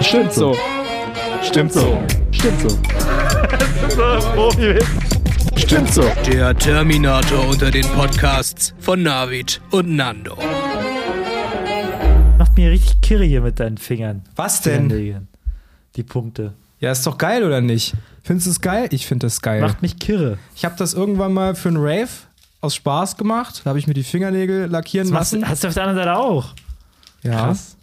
Stimmt so. Stimmt so. Stimmt so. Stimmt so. Der Terminator unter den Podcasts von Navid und Nando. Macht mir richtig kirre hier mit deinen Fingern. Was denn? Die Punkte. Ja, ist doch geil, oder nicht? Findest du es geil? Ich finde das geil. Macht mich kirre. Ich habe das irgendwann mal für einen Rave aus Spaß gemacht. Da habe ich mir die Fingernägel lackieren Das machst, lassen. hast du auf der anderen Seite auch. ja. Krass.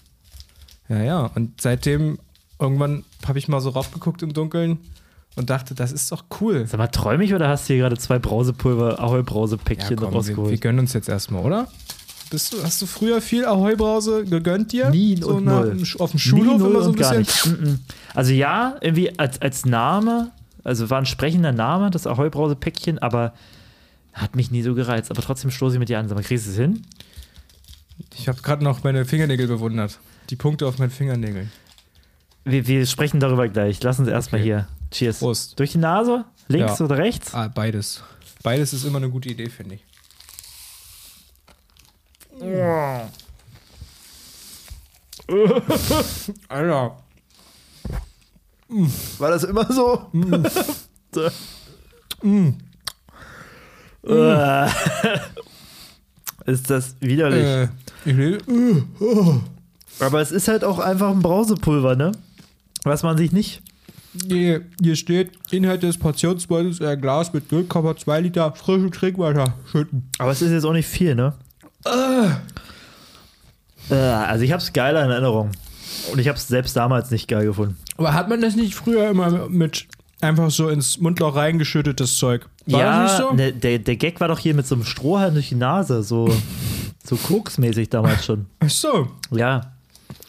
Ja, ja. Und seitdem, irgendwann habe ich mal so raufgeguckt im Dunkeln und dachte, das ist doch cool. Sag mal, träum ich oder hast du hier gerade zwei Brausepulver, Ahoi-Brausepäckchen Ja, komm, wir, wir rausgeholt? gönnen uns jetzt erstmal, oder? Bist du, hast du früher viel Ahoi-Brause gegönnt dir? Nie so und nach- null. Auf dem Schulhof immer so ein bisschen. nicht. Mm, mm. Also ja, irgendwie als, als Name, also war ein sprechender Name, das Ahoi-Brause-Päckchen, aber hat mich nie so gereizt. Aber trotzdem stoße ich mit dir an. Sag mal, kriegst du es hin? Ich habe gerade noch meine Fingernägel bewundert. Die Punkte auf meinen Fingernägeln. Wir, wir sprechen darüber gleich. Lass uns erstmal Okay. hier. Cheers. Prost. Durch die Nase? Links Ja. oder rechts? Ah, beides. Beides ist immer eine gute Idee, finde ich. Alter. War das immer so? so. Äh. Ist das widerlich. Äh, ich will, Aber es ist halt auch einfach ein Brausepulver, ne? Was man sich nicht. hier, hier steht, Inhalt des Portionsbeutels ein Glas mit 0,2 Liter frischem Trinkwasser schütten. Aber es ist jetzt auch nicht viel, ne? Äh, also ich hab's geiler in Erinnerung. Und ich hab's selbst damals nicht geil gefunden. Aber hat man das nicht früher immer mit einfach so ins Mundloch reingeschüttetes Zeug? War ja, das nicht so? ne, der, der Gag war doch hier mit so einem Strohhalm durch die Nase, so, so koksmäßig damals schon. Ach so. Ja,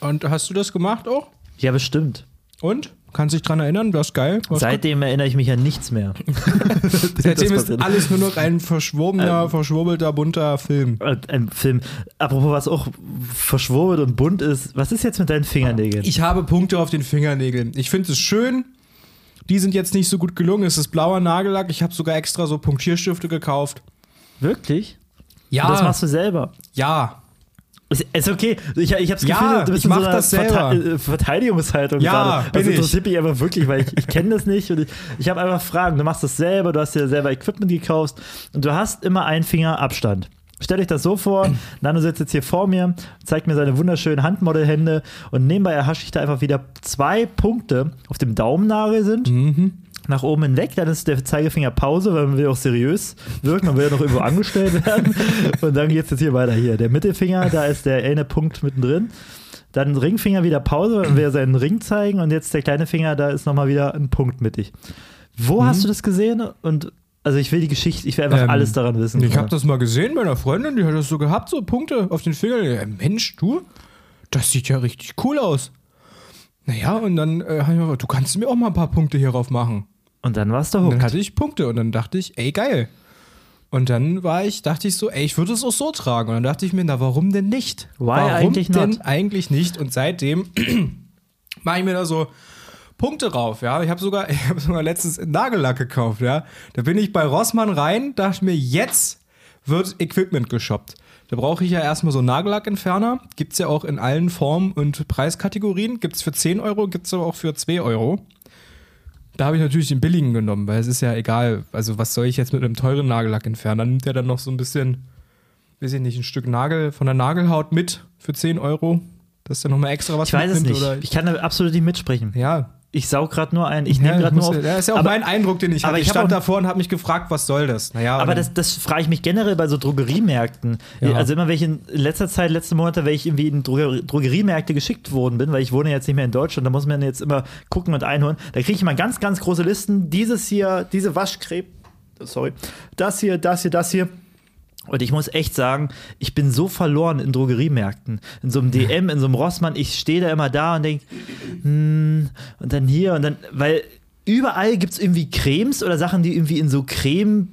Und hast du das gemacht auch? ja, bestimmt. Und? Kannst dich dran erinnern? Das ist geil. War's Seitdem erinnere ich mich an nichts mehr. Seitdem ist alles nur noch ein verschwobener, verschwurbelter, bunter Film. Äh, Ein Film. Apropos, was auch verschwurbelt und bunt ist, was ist jetzt mit deinen Fingernägeln? Ich habe Punkte auf den Fingernägeln. Ich finde es schön. Die sind jetzt nicht so gut gelungen. Es ist blauer Nagellack. Ich habe sogar extra so Punktierstifte gekauft. Wirklich? Ja. Und das machst du selber. Ja. Ist, ist okay. Ich, ich hab's Ja, Gefühl, du bist ich in so einer das. Verte- äh, Verteidigungshaltung Ja, gerade. Das ich. interessiert mich einfach wirklich, weil ich, ich kenne das nicht und ich, ich habe einfach Fragen. Du machst das selber, du hast dir selber Equipment gekauft und du hast immer einen Finger Abstand. Stellt euch das so vor, Nano sitzt jetzt hier vor mir, zeigt mir seine wunderschönen Handmodelhände und nebenbei erhasche ich da einfach wieder zwei Punkte auf dem Daumennagel sind. Mhm. Nach oben hinweg, dann ist der Zeigefinger Pause, weil man will auch seriös wirken, man will ja noch irgendwo angestellt werden. Und dann geht es jetzt hier weiter. Hier, der Mittelfinger, da ist der eine Punkt mittendrin. Dann Ringfinger wieder Pause, weil man will ja seinen Ring zeigen. Und jetzt der kleine Finger, da ist nochmal wieder ein Punkt mittig. Wo hast du das gesehen? Und also ich will die Geschichte, ich will einfach Ähm, alles daran wissen. Ich habe das mal gesehen bei einer Freundin, die hat das so gehabt, so Punkte auf den Fingern. Ja, Mensch, du, das sieht ja richtig cool aus. Naja, und dann äh, hab ich mir, du kannst mir auch mal ein paar Punkte hierauf machen. Und dann warst du Und dann hooked. hatte ich Punkte und dann dachte ich, ey, geil. Und dann war ich, dachte ich so, ey, ich würde es auch so tragen. Und dann dachte ich mir, na, warum denn nicht? Why warum eigentlich denn not? eigentlich nicht? Und seitdem mache ich mir da so Punkte drauf, ja. Ich habe sogar, ich habe sogar letztens Nagellack gekauft, ja. Da bin ich bei Rossmann rein, dachte mir, jetzt wird Equipment geshoppt. Da brauche ich ja erstmal so einen Nagellackentferner. Gibt es ja auch in allen Formen und Preiskategorien. Gibt es für 10 Euro, gibt es aber auch für 2 Euro. Da habe ich natürlich den billigen genommen, weil es ist ja egal. Also, was soll ich jetzt mit einem teuren Nagellack entfernen? Dann nimmt er dann noch so ein bisschen, weiß ich nicht, ein Stück Nagel von der Nagelhaut mit für 10 Euro. Dass der nochmal extra was Ich weiß es nicht. Oder Ich kann da absolut nicht mitsprechen. ja, Ich saug gerade nur ein. Ich ja, nehme gerade nur auf. das ist ja auch aber- mein Eindruck, den ich aber hatte. ich Ich stand auch- davor und habe mich gefragt, was soll das? Naja, Aber das, das frage ich mich generell bei so Drogeriemärkten. Ja. Also immer, wenn ich in letzter Zeit, letzte Monate, wenn ich irgendwie in Droger Drogeriemärkte geschickt worden bin, weil ich wohne jetzt nicht mehr in Deutschland, da muss man jetzt immer gucken und einholen. Da kriege ich immer ganz, ganz große Listen. Dieses hier, diese Waschcreme, sorry, das hier, das hier, das hier. Und ich muss echt sagen, ich bin so verloren in Drogeriemärkten. In so einem DM, in so einem Rossmann. Ich stehe da immer da und denke, hm, und dann hier und dann, weil überall gibt es irgendwie Cremes oder Sachen, die irgendwie in so Creme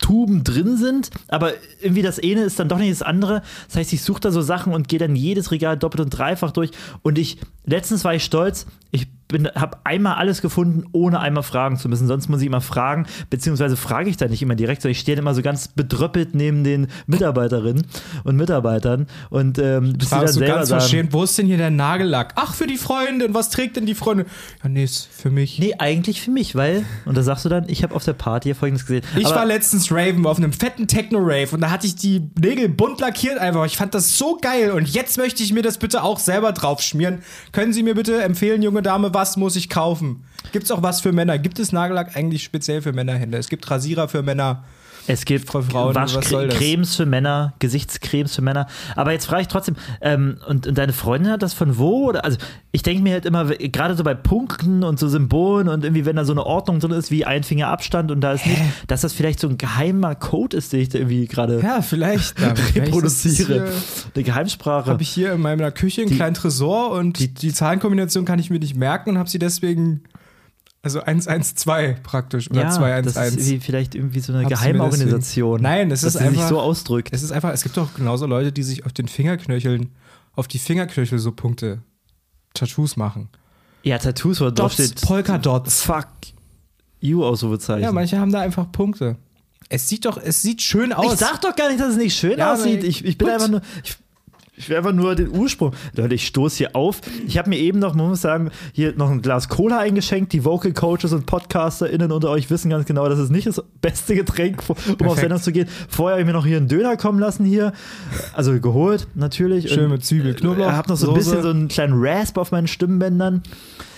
Tuben drin sind, aber irgendwie das eine ist dann doch nicht das andere. Das heißt, ich suche da so Sachen und gehe dann jedes Regal doppelt und dreifach durch. Und ich, letztens war ich stolz, ich habe einmal alles gefunden, ohne einmal fragen zu müssen. Sonst muss ich immer fragen, beziehungsweise frage ich da nicht immer direkt, sondern ich stehe immer so ganz bedröppelt neben den Mitarbeiterinnen und Mitarbeitern und ähm, bis sie dann Fragst du ganz sagen, verschämt, wo ist denn hier der Nagellack? Ach, für die Freundin, was trägt denn die Freundin? Ja, nee, ist für mich. Nee, eigentlich für mich, weil, und da sagst du dann, ich habe auf der Party hier folgendes gesehen. Ich war letztens Raven auf einem fetten Techno-Rave und da hatte ich die Nägel bunt lackiert einfach. Ich fand das so geil und jetzt möchte ich mir das bitte auch selber drauf schmieren. Können Sie mir bitte empfehlen, junge Dame, was muss ich kaufen? Gibt es auch was für Männer? Gibt es Nagellack eigentlich speziell für Männerhände? Es gibt Rasierer für Männer. Es gibt Frau Frauen? Waschcremes für Männer, Gesichtscremes für Männer. Aber jetzt frage ich trotzdem, ähm, und, und deine Freundin hat das von wo? Oder, also ich denke mir halt immer, gerade so bei Punkten und so Symbolen und irgendwie, wenn da so eine Ordnung drin ist, wie ein Finger Abstand und da ist nicht, dass das vielleicht so ein geheimer Code ist, den ich da irgendwie gerade Ja, vielleicht. Vielleicht reproduziere. es Eine Geheimsprache. Habe ich hier in meiner Küche einen kleinen Tresor und die, Zahlenkombination kann ich mir nicht merken und habe sie deswegen, also 112 praktisch oder ja, 211. das ist vielleicht irgendwie so eine Geheimorganisation. Nein, es ist sie sich einfach- so ausdrückt. Es ist einfach, es gibt doch genauso Leute, die sich auf den Fingerknöcheln, auf die Fingerknöchel so Punkte, Tattoos machen. Ja, Tattoos, wo drauf Dots, steht Polka-Dots. Fuck you Ausrufezeichen. Ja, manche haben da einfach Punkte. Es sieht doch, es sieht schön aus. Ich sag doch gar nicht, dass es nicht schön Ja, aussieht. Ich, ich bin gut. einfach nur. Ich, ich will einfach nur den Ursprung. Leute, ich stoße hier auf. Ich habe mir eben noch, man muss sagen, hier noch ein Glas Cola eingeschenkt. Die Vocal Coaches und PodcasterInnen unter euch wissen ganz genau, das ist nicht das beste Getränk, um auf Perfekt. Sendung zu gehen. Vorher habe ich mir noch hier einen Döner kommen lassen hier. Also geholt, natürlich. Schön Und, mit Zwiebel, Knoblauch, Ich habe noch so ein Soße. bisschen so einen kleinen Rasp auf meinen Stimmbändern.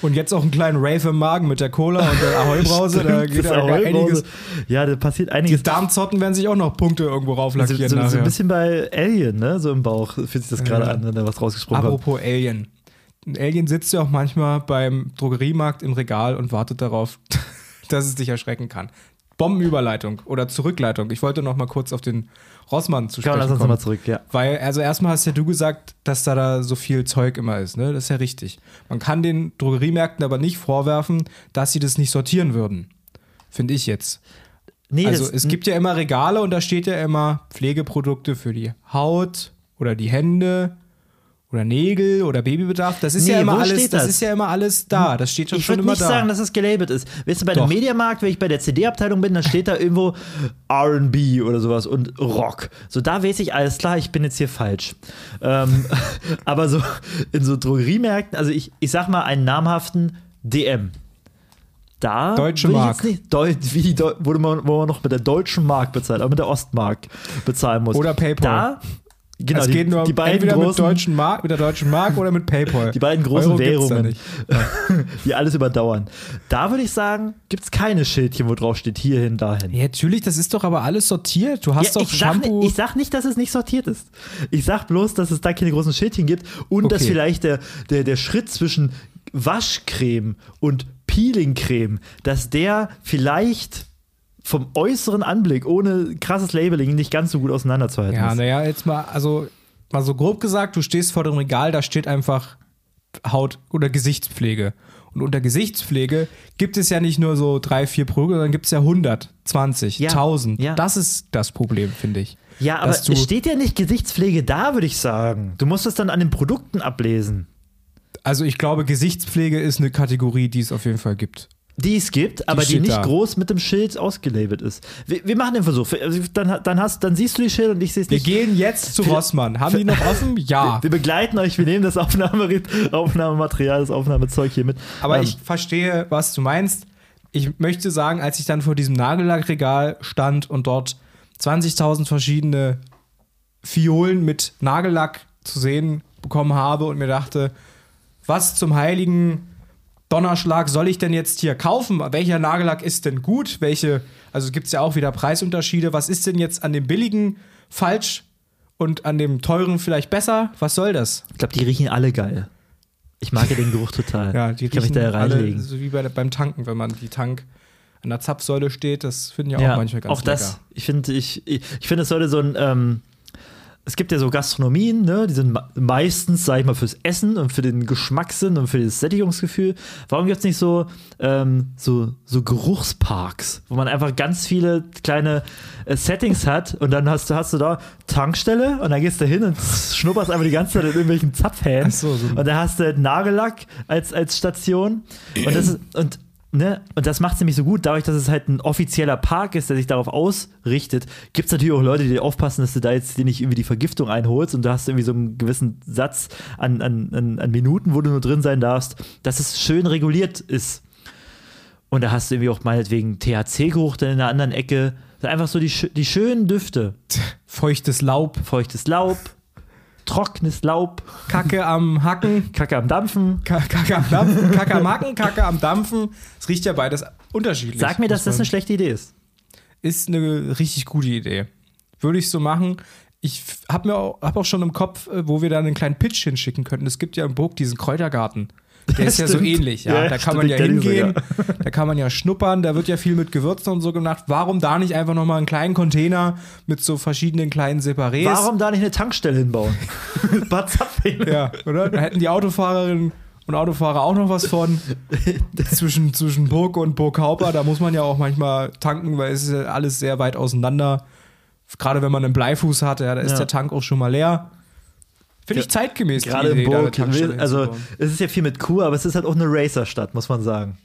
Und jetzt auch einen kleinen Rave im Magen mit der Cola und der Ahoi-Brause. da geht ja einiges. Ja, da passiert Die einiges. Darmzotten werden sich auch noch Punkte irgendwo So, rauflackieren so, so nachher. ein bisschen bei Alien, ne? So im Bauch fühlt sich das gerade Ja. an, wenn er was rausgesprochen hat. Apropos Alien. Ein Alien sitzt ja auch manchmal beim Drogeriemarkt im Regal und wartet darauf, dass es dich erschrecken kann. Bombenüberleitung oder Zurückleitung. Ich wollte noch mal kurz auf den Rossmann zu sprechen lass uns nochmal zurück, ja. Weil, also erstmal hast ja du gesagt, dass da, da so viel Zeug immer ist, ne? Das ist ja richtig. Man kann den Drogeriemärkten aber nicht vorwerfen, dass sie das nicht sortieren würden. Finde ich jetzt. Nee, Also es gibt ja immer Regale und da steht ja immer Pflegeprodukte für die Haut oder die Hände oder Nägel oder Babybedarf. Das ist Nee, ja immer alles, das? das? ist ja immer alles da. Das steht schon, ich schon würde immer nicht da. sagen, dass es gelabelt ist. Weißt du, bei Doch. dem Mediamarkt, wenn ich bei der CD-Abteilung bin, dann steht da irgendwo RB oder sowas und Rock. So, da weiß ich, alles klar, ich bin jetzt hier falsch. Ähm, aber so in so Drogeriemärkten, also ich, ich sag mal einen namhaften DM. Da Deutsche würde ich Mark. nicht, Deu wie die Deu wo, man, wo man noch mit der deutschen Mark bezahlt, aber mit der Ostmark bezahlen muss. Oder PayPal. Da, genau, es die, geht nur die beiden entweder großen, mit, deutschen Mark, mit der deutschen Mark oder mit PayPal. die beiden großen Euro Währungen, die alles überdauern. Da würde ich sagen, gibt es keine Schildchen, wo drauf steht, hierhin, dahin. Ja, natürlich, das ist doch aber alles sortiert. Du hast Ja, doch ich, sag, Shampoo. ni- ich sag nicht, dass es nicht sortiert ist. Ich sag bloß, dass es da keine großen Schildchen gibt und dass Okay. vielleicht der, der, der Schritt zwischen Waschcreme und Peelingcreme, dass der vielleicht vom äußeren Anblick ohne krasses Labeling nicht ganz so gut auseinanderzuhalten ja, ist. naja, jetzt mal, also mal so grob gesagt, du stehst vor dem Regal, da steht einfach Haut- oder Gesichtspflege. Und unter Gesichtspflege gibt es ja nicht nur so drei, vier Produkte, sondern gibt es ja 100, 20, Ja, 1000. ja. Das ist das Problem, finde ich. Ja, aber es steht ja nicht Gesichtspflege da, würde ich sagen. Du musst es dann an den Produkten ablesen. Also ich glaube, Gesichtspflege ist eine Kategorie, die es auf jeden Fall gibt. Die es gibt, aber die steht nicht da. groß mit dem Schild ausgelabelt ist. Wir, wir machen den Versuch. Also Dann, dann, hast, dann siehst du die Schilder und ich sehe es Wir nicht. gehen jetzt zu Rossmann. Haben die noch offen? Ja. Wir begleiten euch, wir nehmen das Aufnahme, Aufnahmematerial, das Aufnahmezeug hier mit. Aber Ähm, ich verstehe, was du meinst. Ich möchte sagen, als ich dann vor diesem Nagellackregal stand und dort 20.000 verschiedene Fiolen mit Nagellack zu sehen bekommen habe und mir dachte, was zum heiligen Donnerschlag soll ich denn jetzt hier kaufen? Welcher Nagellack ist denn gut? Welche, also gibt es ja auch wieder Preisunterschiede. Was ist denn jetzt an dem billigen falsch und an dem teuren vielleicht besser? Was soll das? Ich glaube, die riechen alle geil. Ich mag ja den Geruch total. Ja, die ich kann mich da riechen alle reinlegen. so wie bei, beim Tanken, wenn man die Tank an der Zapfsäule steht, das finden ja auch Ja, manche ganz auch das. lecker. Ich finde, ich, ich, ich finde, es sollte so ein, ähm, es gibt ja so Gastronomien, ne, die sind meistens, sag ich mal, fürs Essen und für den Geschmackssinn und für das Sättigungsgefühl. Warum gibt es nicht so, ähm, so, so Geruchsparks, wo man einfach ganz viele kleine äh, Settings hat und dann hast du, hast du da Tankstelle und dann gehst du hin und schnupperst einfach die ganze Zeit in irgendwelchen Zapfhähnen. so, so. Und da hast du Nagellack als, als Station. Und das ist, und Ne? Und das macht es nämlich so gut, dadurch, dass es halt ein offizieller Park ist, der sich darauf ausrichtet, gibt es natürlich auch Leute, die aufpassen, dass du da jetzt dir nicht irgendwie die Vergiftung einholst und du hast irgendwie so einen gewissen Satz an, an, an, an Minuten, wo du nur drin sein darfst, dass es schön reguliert ist. Und da hast du irgendwie auch meinetwegen THC-Geruch dann in einer anderen Ecke. Einfach so die, die schönen Düfte. Feuchtes Laub. Feuchtes Laub, trockenes Laub, Kacke am Hacken. Kacke am Dampfen. Ka- Kacke am Dampfen, Kacke am Hacken, Kacke am Dampfen. Es riecht ja beides unterschiedlich. Sag mir, dass das eine schlechte Idee ist. ist eine richtig gute Idee. Würde ich so machen. Ich habe mir auch, hab auch schon im Kopf, äh, wo wir da einen kleinen Pitch hinschicken könnten. Es gibt ja im Burg diesen Kräutergarten. Der ist ja so ähnlich, ja. Ja, da kann man ja kenn ich hingehen, da kann man ja schnuppern, da wird ja viel mit Gewürzen und so gemacht. Warum da nicht einfach nochmal einen kleinen Container mit so verschiedenen kleinen Separés? Warum da nicht eine Tankstelle hinbauen? Zapfhähne. Ja, oder? Da hätten die Autofahrerinnen und Autofahrer auch noch was von. zwischen, zwischen Burg und Burghauper, da muss man ja auch manchmal tanken, weil es ist ja alles sehr weit auseinander. Gerade wenn man einen Bleifuß hat, ja, da ist Ja. der Tank auch schon mal leer. Finde ich zeitgemäß. Gerade eine Burg, also es ist ja viel mit Kuh, aber es ist halt auch eine Racerstadt, muss man sagen.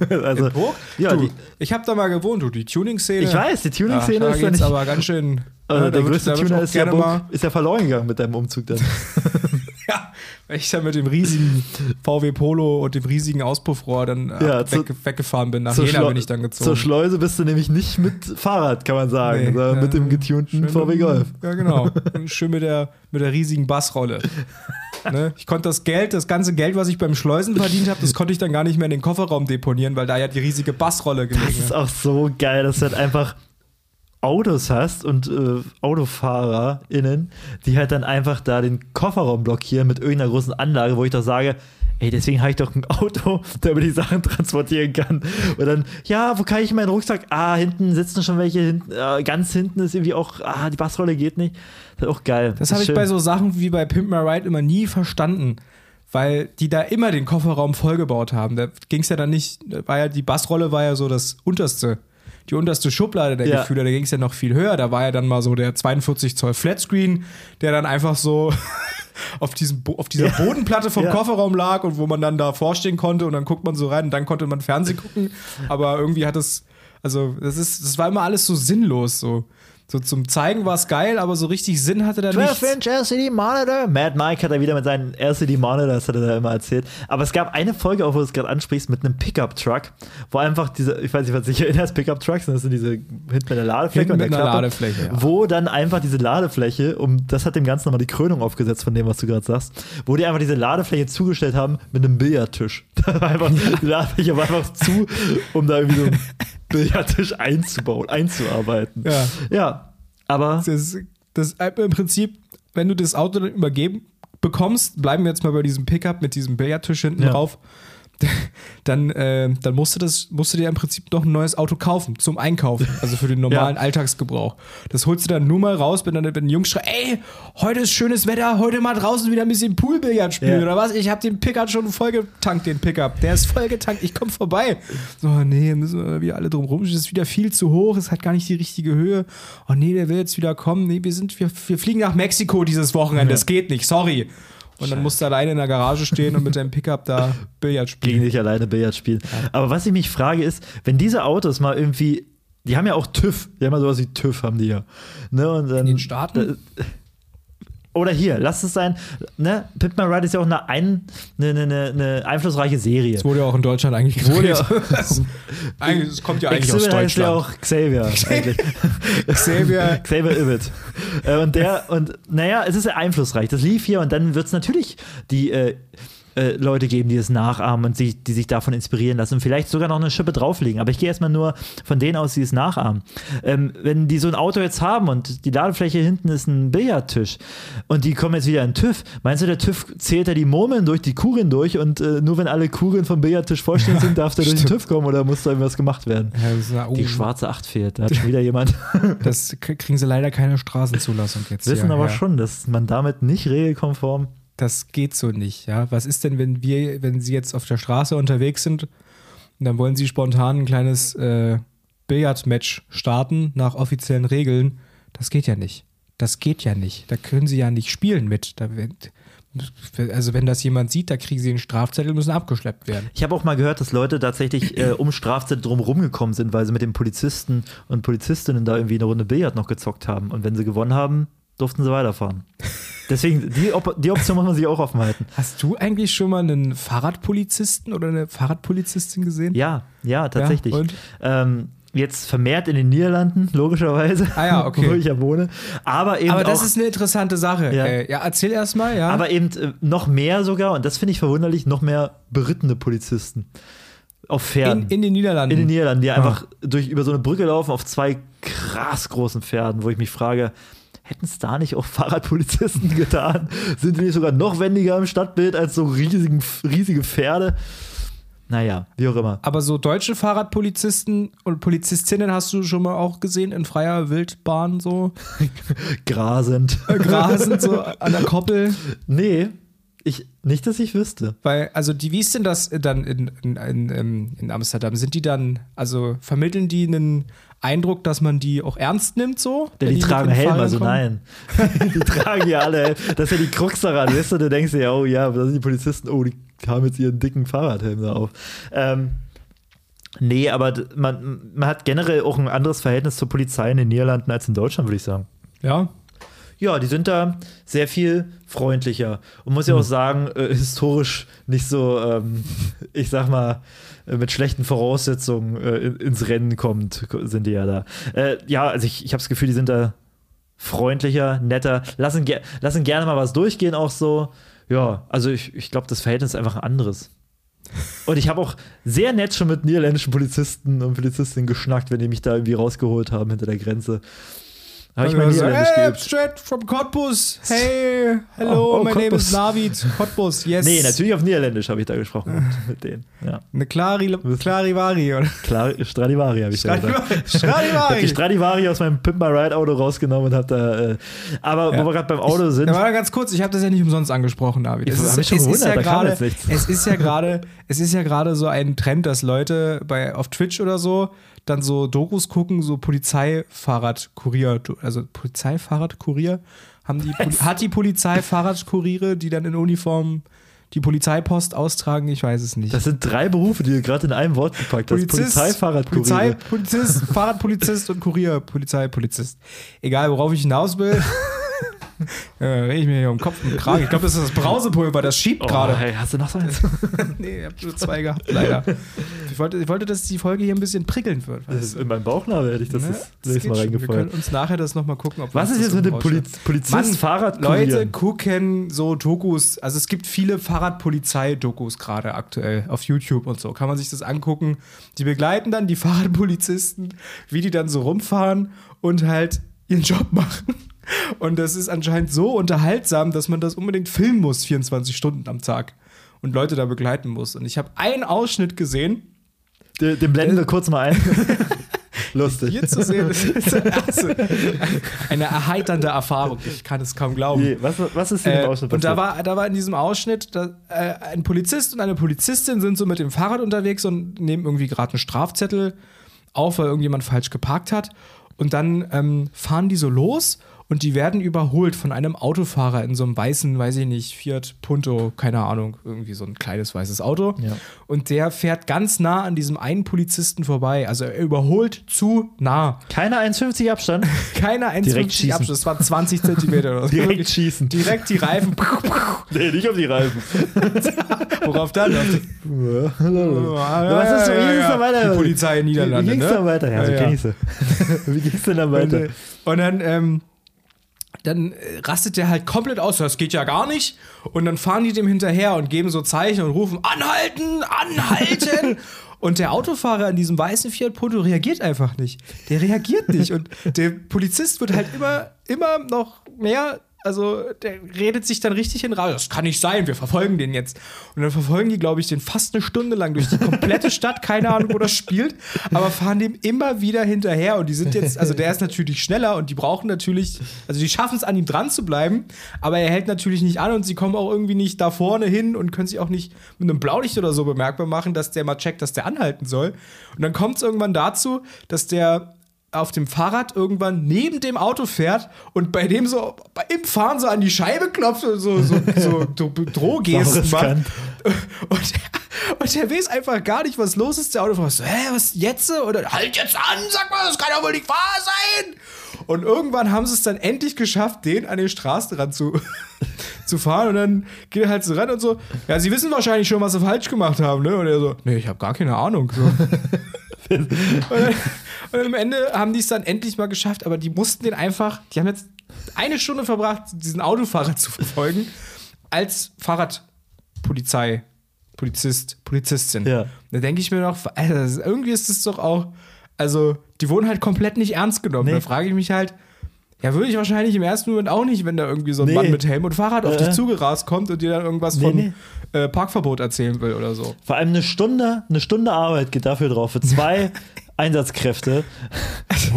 also, In Burg? Ja, du, die, ich habe da mal gewohnt, du, die Tuning-Szene. ich weiß, die Tuning-Szene ja, ist ja nicht. aber ganz schön. also ja, der da wird- größte Tuner ist ja, Burg, ist ja verloren gegangen mit deinem Umzug dann. ja, weil ich da mit dem riesigen VW Polo und dem riesigen Auspuffrohr dann äh, Ja, weg, zu- weggefahren bin. Nach Jena bin ich dann gezogen. Zur Schleuse bist du nämlich nicht mit Fahrrad, kann man sagen, Nee, sondern ja, mit dem getunten VW mit- Golf. Ja, genau. Schön mit der, mit der riesigen Bassrolle. ne? Ich konnte das Geld, das ganze Geld, was ich beim Schleusen verdient habe, das konnte ich dann gar nicht mehr in den Kofferraum deponieren, weil da ja die riesige Bassrolle Das gelegen ist ist. auch so geil, dass du halt einfach Autos hast und äh, AutofahrerInnen, die halt dann einfach da den Kofferraum blockieren mit irgendeiner großen Anlage, wo ich doch sage, ey, deswegen habe ich doch ein Auto, der mir die Sachen transportieren kann. Und dann, ja, wo kann ich meinen Rucksack? Ah, hinten sitzen schon welche, hinten, äh, ganz hinten ist irgendwie auch, ah, die Bassrolle geht nicht. Das ist auch geil. Das habe ich bei so Sachen wie bei Pimp My Ride immer nie verstanden. Weil die da immer den Kofferraum vollgebaut haben. Da ging es ja dann nicht, war ja die Bassrolle war ja so das unterste, die unterste Schublade der Ja. Gefühle, da ging es ja noch viel höher. Da war ja dann mal so der 42 Zoll Flatscreen, der dann einfach so auf, diesem auf dieser Ja. Bodenplatte vom Ja. Kofferraum lag und wo man dann da vorstehen konnte und dann guckt man so rein und dann konnte man Fernsehen gucken. Aber irgendwie hat es, also das ist, das war immer alles so sinnlos so. So zum Zeigen war es geil, aber so richtig Sinn hatte da nichts. 12-Inch LCD Monitor. Mad Mike hat er wieder mit seinen LCD Monitors, hat er da immer erzählt. Aber es gab eine Folge, auch wo du es gerade ansprichst, mit einem Pickup-Truck, wo einfach diese, ich weiß nicht, was sich erinnerst, Pickup-Trucks, das sind diese hinten mit der Ladefläche Hinten und mit der einer Klappe, Ladefläche, ja. wo dann einfach diese Ladefläche, um das hat dem Ganzen nochmal die Krönung aufgesetzt von dem, was du gerade sagst, wo die einfach diese Ladefläche zugestellt haben mit einem Billardtisch. Da war einfach, die Ladefläche war einfach zu, um da irgendwie so Billardtisch einzubauen, einzuarbeiten. Ja. Ja, aber Das, das im Prinzip, wenn du das Auto dann übergeben bekommst, bleiben wir jetzt mal bei diesem Pickup mit diesem Billardtisch hinten Ja. drauf. Dann, äh, dann musst, du das, musst du dir im Prinzip noch ein neues Auto kaufen zum Einkaufen, also für den normalen Ja. Alltagsgebrauch. Das holst du dann nur mal raus, wenn dann wenn ein Jungs schreit, ey, heute ist schönes Wetter, heute mal draußen wieder ein bisschen Poolbillard spielen Ja. oder was? Ich habe den Pickup schon vollgetankt, den Pickup. Der ist vollgetankt, ich komme vorbei. So, nee, müssen wir wieder alle drum rum. Es ist wieder viel zu hoch, es hat gar nicht die richtige Höhe. Oh nee, der will jetzt wieder kommen. Nee, wir sind, wir, wir fliegen nach Mexiko dieses Wochenende. Das geht nicht, sorry. Und dann musst du alleine in der Garage stehen und mit deinem Pickup da Billard gegen spielen. dich alleine Billard spielen. Aber was ich mich frage ist, wenn diese Autos mal irgendwie, die haben ja auch TÜV, die haben ja sowas wie TÜV, haben die ja. Ne, und dann, In den Staaten? Oder hier, lass es sein, ne? My Ride ist ja auch eine, ein, eine, eine, eine einflussreiche Serie. Das wurde ja auch in Deutschland eigentlich Wurde ja- gedreht. eigentlich, es kommt ja eigentlich aus Exhibit heißt ja Deutschland. auch Xavier eigentlich. Xavier. Xavier Ibbett. Äh, und der, und naja, es ist ja einflussreich. Das lief hier und dann wird es natürlich die, äh, äh, Leute geben, die es nachahmen und sich, die sich davon inspirieren lassen und vielleicht sogar noch eine Schippe drauflegen. Aber ich gehe erstmal nur von denen aus, die es nachahmen. Ähm, wenn die so ein Auto jetzt haben und die Ladefläche hinten ist ein Billardtisch und die kommen jetzt wieder in den TÜV, meinst du, der TÜV zählt da die Murmeln durch, die Kugeln durch und äh, nur wenn alle Kugeln vom Billardtisch vollständig sind, darf der durch den TÜV kommen oder muss da irgendwas gemacht werden? Ja, ja- Die schwarze Acht fehlt, da hat schon wieder jemand. Das kriegen sie leider keine Straßenzulassung jetzt. wissen hier, aber ja. schon, dass man damit nicht regelkonform. Das geht so nicht, ja. Was ist denn, wenn wir, wenn sie jetzt auf der Straße unterwegs sind und dann wollen sie spontan ein kleines äh, Billardmatch starten nach offiziellen Regeln? Das geht ja nicht. Das geht ja nicht. Da können sie ja nicht spielen mit. Da, also wenn das jemand sieht, da kriegen sie einen Strafzettel und müssen abgeschleppt werden. Ich habe auch mal gehört, dass Leute tatsächlich äh, um Strafzettel drum rumgekommen sind, weil sie mit den Polizisten und Polizistinnen da irgendwie eine Runde Billard noch gezockt haben. Und wenn sie gewonnen haben, durften sie weiterfahren. Deswegen, die, Op die Option muss man sich auch offen halten. Hast du eigentlich schon mal einen Fahrradpolizisten oder eine Fahrradpolizistin gesehen? Ja, ja, tatsächlich. Ja? Ähm, jetzt vermehrt in den Niederlanden, logischerweise. Ah ja, okay. Wo ich ja wohne. Aber eben Aber das auch, ist eine interessante Sache. Ja. Ja, äh, ja erzähl erst mal, ja. aber eben äh, noch mehr sogar, und das finde ich verwunderlich, noch mehr berittene Polizisten. Auf Pferden. in, in den Niederlanden. In den Niederlanden, die Ah. einfach durch, über so eine Brücke laufen auf zwei krass großen Pferden, wo ich mich frage, hätten es da nicht auch Fahrradpolizisten getan? Sind die nicht sogar noch wendiger im Stadtbild als so riesigen, riesige Pferde? Naja, wie auch immer. Aber so deutsche Fahrradpolizisten und Polizistinnen hast du schon mal auch gesehen in freier Wildbahn so Grasend. äh, grasen so an der Koppel? Nee, ich, nicht, dass ich wüsste. Weil, also die, wie ist denn das dann in, in, in, ähm, in Amsterdam? Sind die dann, also vermitteln die einen Eindruck, dass man die auch ernst nimmt so? Wenn die mit tragen Helme, also nein. die tragen ja alle Helme. Das ist ja die Krux daran, weißt du? Du denkst dir ja, oh ja, da sind die Polizisten, oh, die haben jetzt ihren dicken Fahrradhelm da auf. Ähm, nee, aber man, man hat generell auch ein anderes Verhältnis zur Polizei in den Niederlanden als in Deutschland, würde ich sagen. Ja. Ja, die sind da sehr viel freundlicher. Und muss ja auch sagen, äh, historisch nicht so, ähm, ich sag mal, äh, mit schlechten Voraussetzungen äh, in, ins Rennen kommt, sind die ja da. Äh, ja, also ich, ich habe das Gefühl, die sind da freundlicher, netter, lassen, ge lassen gerne mal was durchgehen, auch so. Ja, also ich, ich glaube, das Verhältnis ist einfach ein anderes. Und ich habe auch sehr nett schon mit niederländischen Polizisten und Polizistinnen geschnackt, wenn die mich da irgendwie rausgeholt haben hinter der Grenze. Habe ich mal so, Niederländisch hey, geübt. straight from Cottbus. Hey, hello, Oh, oh, my name Cottbus. is Navid. Cottbus, yes. Nee, natürlich auf Niederländisch habe ich da gesprochen mit, denen. Ja. Eine Clari, Clarivari, oder? Klar, Stradivari habe ich da gesagt. Stradivari. Ich habe die Stradivari. Stradivari aus meinem Pimp My Ride Auto rausgenommen und habe da. Äh, aber Ja. wo wir gerade beim Auto sind. Ja, warte ganz kurz, ich habe das ja nicht umsonst angesprochen, David. Ich Es ist, es ist ja es ist ja gerade, es ist ja gerade so ein Trend, dass Leute bei auf Twitch oder so dann so Dokus gucken, so Polizeifahrradkurier, also Polizeifahrradkurier, haben die hat die Polizei Fahrradkuriere, die dann in Uniform die Polizeipost austragen, ich weiß es nicht. das sind drei Berufe, die du gerade in einem Wort gepackt hast. Polizei, Fahrradkurier. Polizei, Polizist, Fahrradpolizist und Kurier, Polizei, Polizist. Egal, worauf ich hinaus will. äh, rede ich mir hier um Kopf und Kragen. Ich glaube, das ist das Brausepulver, das schiebt Oh, gerade. hey, hast du noch so eins? nee, ich habe nur zwei gehabt, leider. Ich wollte, ich wollte, dass die Folge hier ein bisschen prickelnd wird. Ist in meinem Bauchnabel, hätte ich das, Ne? das Das Mal schon. Wir können uns nachher das nochmal gucken, ob Was ist jetzt mit dem umrauscht. Poliz Polizist Mann, Fahrradkurier? Leute gucken so Dokus, also es gibt viele Fahrradpolizei-Dokus gerade aktuell auf YouTube und so. Kann man sich das angucken. Die begleiten dann die Fahrradpolizisten, wie die dann so rumfahren und halt ihren Job machen. Und das ist anscheinend so unterhaltsam, dass man das unbedingt filmen muss, 24 Stunden am Tag. Und Leute da begleiten muss. Und ich habe einen Ausschnitt gesehen, Den, den blenden wir kurz mal ein. Lustig. hier zu sehen. Ist also eine erheiternde Erfahrung. Ich kann es kaum glauben. Nee, was, was ist in dem Äh, Ausschnitt und da war, da war in diesem Ausschnitt, da, äh, ein Polizist und eine Polizistin sind so mit dem Fahrrad unterwegs und nehmen irgendwie gerade einen Strafzettel auf, weil irgendjemand falsch geparkt hat. Und dann ähm, fahren die so los und die werden überholt von einem Autofahrer in so einem weißen, weiß ich nicht, Fiat Punto, keine Ahnung, irgendwie so ein kleines weißes Auto. Ja. Und der fährt ganz nah an diesem einen Polizisten vorbei. Also er überholt zu nah. Keine 1,50 Abstand. Keiner 1,50 schießen. Abschluss, das war 20 Zentimeter oder so. Direkt schießen. Direkt die Reifen. Nee, nicht auf die Reifen. Worauf dann? Was ist so? Wie ging's dann weiter? Die Polizei in Niederlande. Wie ging's ne? dann weiter? Ja, so Ja, ja. Wie ging's denn dann weiter? Und, und dann ähm, dann äh, rastet der halt komplett aus, das geht ja gar nicht. Und dann fahren die dem hinterher und geben so Zeichen und rufen, anhalten, anhalten. und der Autofahrer in diesem weißen Fiat Punto reagiert einfach nicht. Der reagiert nicht. Und der Polizist wird halt immer, immer noch mehr also der redet sich dann richtig in Rage. Das kann nicht sein, wir verfolgen den jetzt. Und dann verfolgen die, glaube ich, den fast eine Stunde lang durch die komplette Stadt, keine Ahnung, wo das spielt, aber fahren dem immer wieder hinterher. Und die sind jetzt, also der ist natürlich schneller und die brauchen natürlich, also die schaffen es an ihm dran zu bleiben, aber er hält natürlich nicht an und sie kommen auch irgendwie nicht da vorne hin und können sich auch nicht mit einem Blaulicht oder so bemerkbar machen, dass der mal checkt, dass der anhalten soll. Und dann kommt es irgendwann dazu, dass der auf dem Fahrrad irgendwann neben dem Auto fährt und bei dem so im Fahren so an die Scheibe klopft und so, so, so, so Drohgesten macht. Und, und, der weiß einfach gar nicht, was los ist. Der Autofahrer so, hä, was jetzt? Oder halt jetzt an, sag mal, das kann doch wohl nicht wahr sein. Und irgendwann haben sie es dann endlich geschafft, den an den Straßenrand zu, zu fahren. Und dann geht er halt so ran und so, ja, sie wissen wahrscheinlich schon, was sie falsch gemacht haben, ne? Und er so, nee, ich habe gar keine Ahnung. So. Und, dann, und am Ende haben die es dann endlich mal geschafft, aber die mussten den einfach, die haben jetzt eine Stunde verbracht, diesen Autofahrer zu verfolgen, als Fahrradpolizei, Polizist, Polizistin. Ja. Da denke ich mir noch, also irgendwie ist es doch auch, also die wurden halt komplett nicht ernst genommen. Nee. Da frage ich mich halt, ja, würde ich wahrscheinlich im ersten Moment auch nicht, wenn da irgendwie so ein Nee. Mann mit Helm und Fahrrad auf Äh. dich zugerast kommt und dir dann irgendwas Nee, von nee. Äh, Parkverbot erzählen will oder so. Vor allem eine Stunde, eine Stunde Arbeit geht dafür drauf, für zwei Einsatzkräfte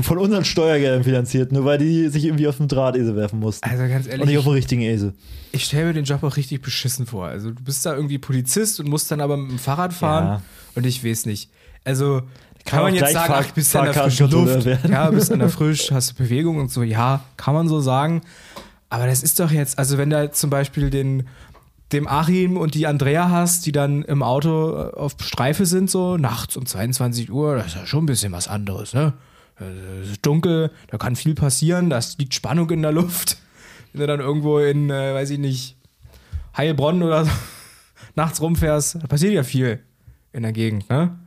von unseren Steuergeldern finanziert, nur weil die sich irgendwie auf den Drahtesel werfen mussten. Also ganz Und ehrlich, nicht auf den richtigen Esel. ich stelle mir den Job auch richtig beschissen vor. Also du bist da irgendwie Polizist und musst dann aber mit dem Fahrrad fahren Ja. und ich weiß nicht. Also kann, Kann man jetzt sagen, Fahr- ach, bist du an der frischen Luft, werden. ja, bist an der Frisch, hast Bewegung und so, ja, kann man so sagen. Aber das ist doch jetzt, also wenn da jetzt zum Beispiel den dem Achim und die Andrea hast, die dann im Auto äh, auf Streife sind, so nachts um 22 Uhr, das ist ja schon ein bisschen was anderes, ne? Es ist dunkel, da kann viel passieren, da liegt Spannung in der Luft. Wenn du dann irgendwo in, äh, weiß ich nicht, Heilbronn oder so nachts rumfährst, da passiert ja viel in der Gegend, ne?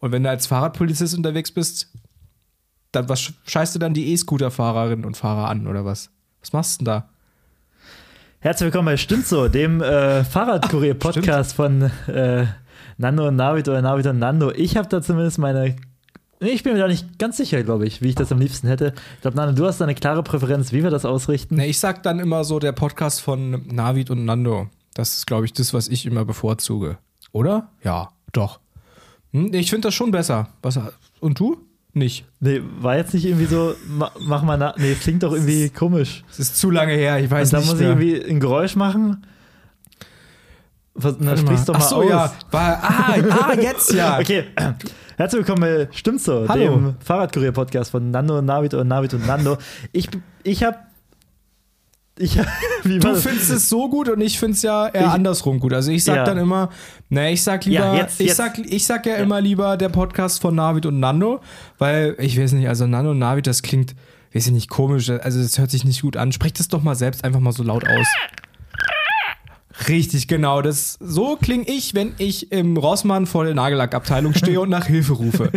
Und wenn du als Fahrradpolizist unterwegs bist, dann was sch- scheißt du dann die E-Scooter-Fahrerinnen und Fahrer an oder was? Was machst du denn da? Herzlich willkommen bei Stimmt so, dem äh, Fahrradkurier-Podcast von äh, Nando und Navid oder Navid und Nando. Ich habe da zumindest meine. Ich bin mir da nicht ganz sicher, glaube ich, wie ich das am liebsten hätte. Ich glaube, Nando, du hast da eine klare Präferenz, wie wir das ausrichten. Ne, ich sag dann immer so der Podcast von Navid und Nando. Das ist, glaube ich, das, was ich immer bevorzuge. Oder? Ja, doch. Hm, ich finde das schon besser. Was, und du? Nicht. Nee, war jetzt nicht irgendwie so, ma, mach mal nach. Nee, klingt doch irgendwie komisch. Es ist zu lange her, ich weiß Und dann nicht muss ich irgendwie ein Geräusch machen. Was, Warte sprichst doch mal Ach so, aus. ja. War, ah, ah, jetzt ja. Okay, herzlich willkommen bei Stimmt so, Hallo. dem Fahrradkurier-Podcast von Nando und Navid und Navid und Nando. Ich, ich hab. Ich, Du findest es so gut und ich finde es ja eher Ich- andersrum gut. Also ich sag Ja. dann immer, ne, ich sag lieber, Ja, jetzt- ich, jetzt. Sag, ich sag ja, immer lieber der Podcast von Navid und Nando, weil ich weiß nicht, also Nando und Navid, das klingt, weiß ich nicht, komisch, also das hört sich nicht gut an. Sprecht es doch mal selbst einfach mal so laut aus. Richtig, genau. Das, so klinge ich, wenn ich im Rossmann vor der Nagellackabteilung stehe und nach Hilfe rufe.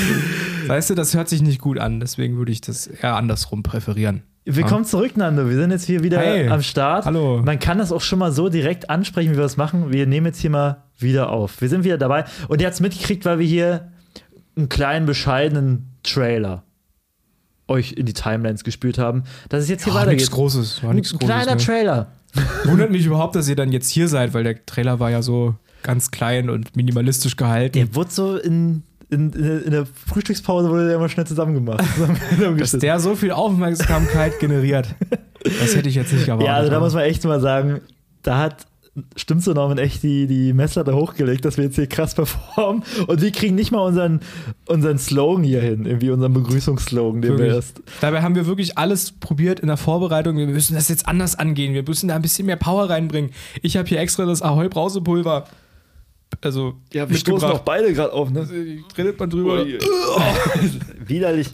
weißt du, das hört sich nicht gut an, deswegen würde ich das eher andersrum präferieren. Willkommen zurück, Nando. Wir sind jetzt hier wieder Hey. am Start. Hallo. Man kann das auch schon mal so direkt ansprechen, wie wir es machen. Wir nehmen jetzt hier mal wieder auf. Wir sind wieder dabei. Und ihr habt es mitgekriegt, weil wir hier einen kleinen, bescheidenen Trailer euch in die Timelines gespült haben, dass es jetzt hier nichts weitergeht. Großes, war Ein nichts Großes. kleiner ne? Trailer. Wundert mich überhaupt, dass ihr dann jetzt hier seid, weil der Trailer war ja so ganz klein und minimalistisch gehalten. Der wurde so in, in, in der Frühstückspause wurde der immer schnell zusammen gemacht. Dass der so viel Aufmerksamkeit generiert. Das hätte ich jetzt nicht erwartet. ja, also da muss man echt mal sagen, da hat stimmt so Norman echt die, die Messlatte hochgelegt, dass wir jetzt hier krass performen und wir kriegen nicht mal unseren, unseren Slogan hier hin, irgendwie unseren Begrüßungsslogan, den wir Wirklich. erst. Dabei haben wir wirklich alles probiert in der Vorbereitung. Wir müssen das jetzt anders angehen. Wir müssen da ein bisschen mehr Power reinbringen. Ich habe hier extra das Ahoi Brausepulver. Also, Ja, wir stoßen auch beide gerade auf, ne? Redet man drüber. Widerlich.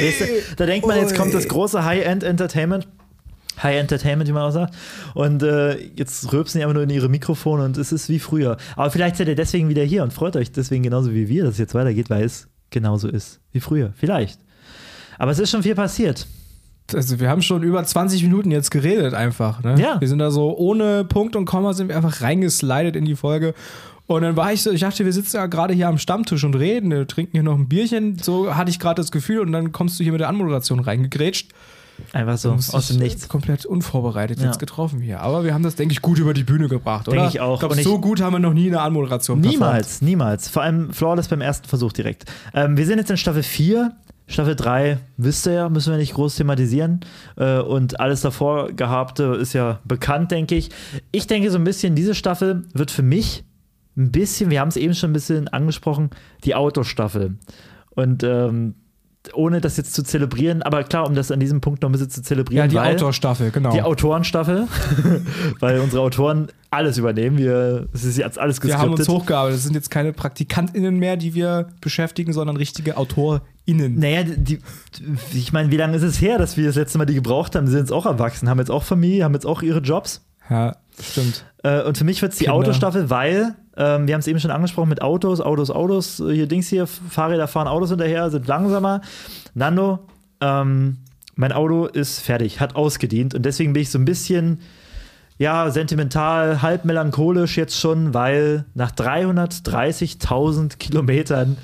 Weißt du, da denkt man, jetzt kommt das große High-End-Entertainment. High Entertainment, wie man auch sagt. Und äh, jetzt rülpsen die einfach nur in ihre Mikrofone und es ist wie früher. Aber vielleicht seid ihr deswegen wieder hier und freut euch deswegen genauso wie wir, dass es jetzt weitergeht, weil es genauso ist wie früher. Vielleicht. Aber es ist schon viel passiert. Also wir haben schon über 20 Minuten jetzt geredet einfach. Ne? Ja. Wir sind da so ohne Punkt und Komma sind wir einfach reingeslidet in die Folge. Und dann war ich so, ich dachte, wir sitzen ja gerade hier am Stammtisch und reden, wir trinken hier noch ein Bierchen. So hatte ich gerade das Gefühl und dann kommst du hier mit der Anmoderation reingegrätscht. Einfach so, aus dem ich Nichts. Komplett unvorbereitet Ja. jetzt getroffen hier. Aber wir haben das, denke ich, gut über die Bühne gebracht, oder? Denke ich auch. Ich glaube, so gut haben wir noch nie eine Anmoderation Niemals, niemals. Vor allem Flawless beim ersten Versuch direkt. Ähm, wir sind jetzt in Staffel 4. Staffel 3 wisst ihr ja, müssen wir nicht groß thematisieren. Äh, und alles davor Gehabte ist ja bekannt, denke ich. Ich denke so ein bisschen, diese Staffel wird für mich ein bisschen, wir haben es eben schon ein bisschen angesprochen, die Autostaffel. Und ähm, ohne das jetzt zu zelebrieren, aber klar, um das an diesem Punkt noch ein bisschen zu zelebrieren. Ja, die Outdoor-Staffel, genau. die Autorenstaffel, weil unsere Autoren alles übernehmen. Wir, es ist jetzt alles wir geskriptet. haben uns hochgearbeitet. Das sind jetzt keine PraktikantInnen mehr, die wir beschäftigen, sondern richtige AutorInnen. Naja, die, ich meine, wie lange ist es her, dass wir das letzte Mal die gebraucht haben? Die sind jetzt auch erwachsen, haben jetzt auch Familie, haben jetzt auch ihre Jobs. Ja, stimmt. Äh, und für mich wird es die. Autostaffel, weil, ähm, wir haben es eben schon angesprochen mit Autos, Autos, Autos, äh, hier Dings hier, Fahrräder fahren Autos hinterher, sind langsamer. Nando, ähm, mein Auto ist fertig, hat ausgedient und deswegen bin ich so ein bisschen, ja, sentimental, halb melancholisch jetzt schon, weil nach 330.000 Kilometern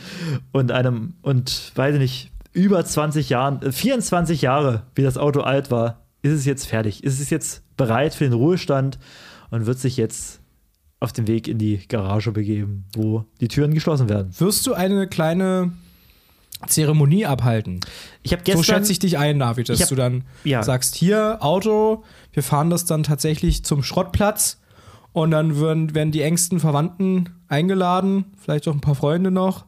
und einem, und weiß ich nicht, über 20 Jahren, äh, 24 Jahre, wie das Auto alt war, ist es jetzt fertig. Ist es jetzt bereit für den Ruhestand und wird sich jetzt auf den Weg in die Garage begeben, wo die Türen geschlossen werden. Wirst du eine kleine Zeremonie abhalten? Ich habe gestern so schätze ich dich ein, David, dass hab- du dann ja. sagst, hier, Auto, wir fahren das dann tatsächlich zum Schrottplatz und dann werden, werden die engsten Verwandten eingeladen, vielleicht auch ein paar Freunde noch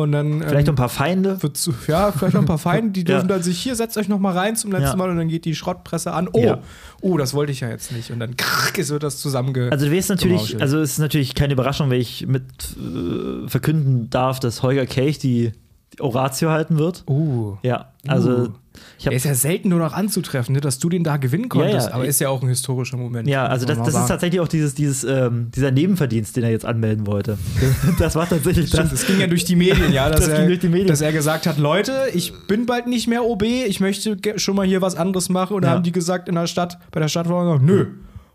und dann vielleicht noch ähm, ein paar Feinde. ja, vielleicht noch ein paar Feinde, die Ja. dürfen dann sich hier, setzt euch noch mal rein zum letzten Ja. Mal und dann geht die Schrottpresse an. Oh, Ja. oh, das wollte ich ja jetzt nicht. Und dann krrk, es wird das zusammenge. Also du weißt natürlich, also es ist natürlich keine Überraschung, wenn ich mit äh, verkünden darf, dass Holger Kelch die, die Oratio halten wird. uh. Ja, also Uh. Ich habe Er ist ja selten nur noch anzutreffen, ne, dass du den da gewinnen konntest, ja. aber ist ja auch ein historischer Moment. Ja, also das, das ist tatsächlich auch dieses, dieses, ähm, dieser Nebenverdienst, den er jetzt anmelden wollte. Das war tatsächlich Stimmt, das. das ging ja durch die Medien, ja, dass, Das er, ging durch die Medien. dass er gesagt hat, Leute, ich bin bald nicht mehr OB, ich möchte schon mal hier was anderes machen. Und Ja. haben die gesagt in der Stadt, bei der Stadtverordnung, nö,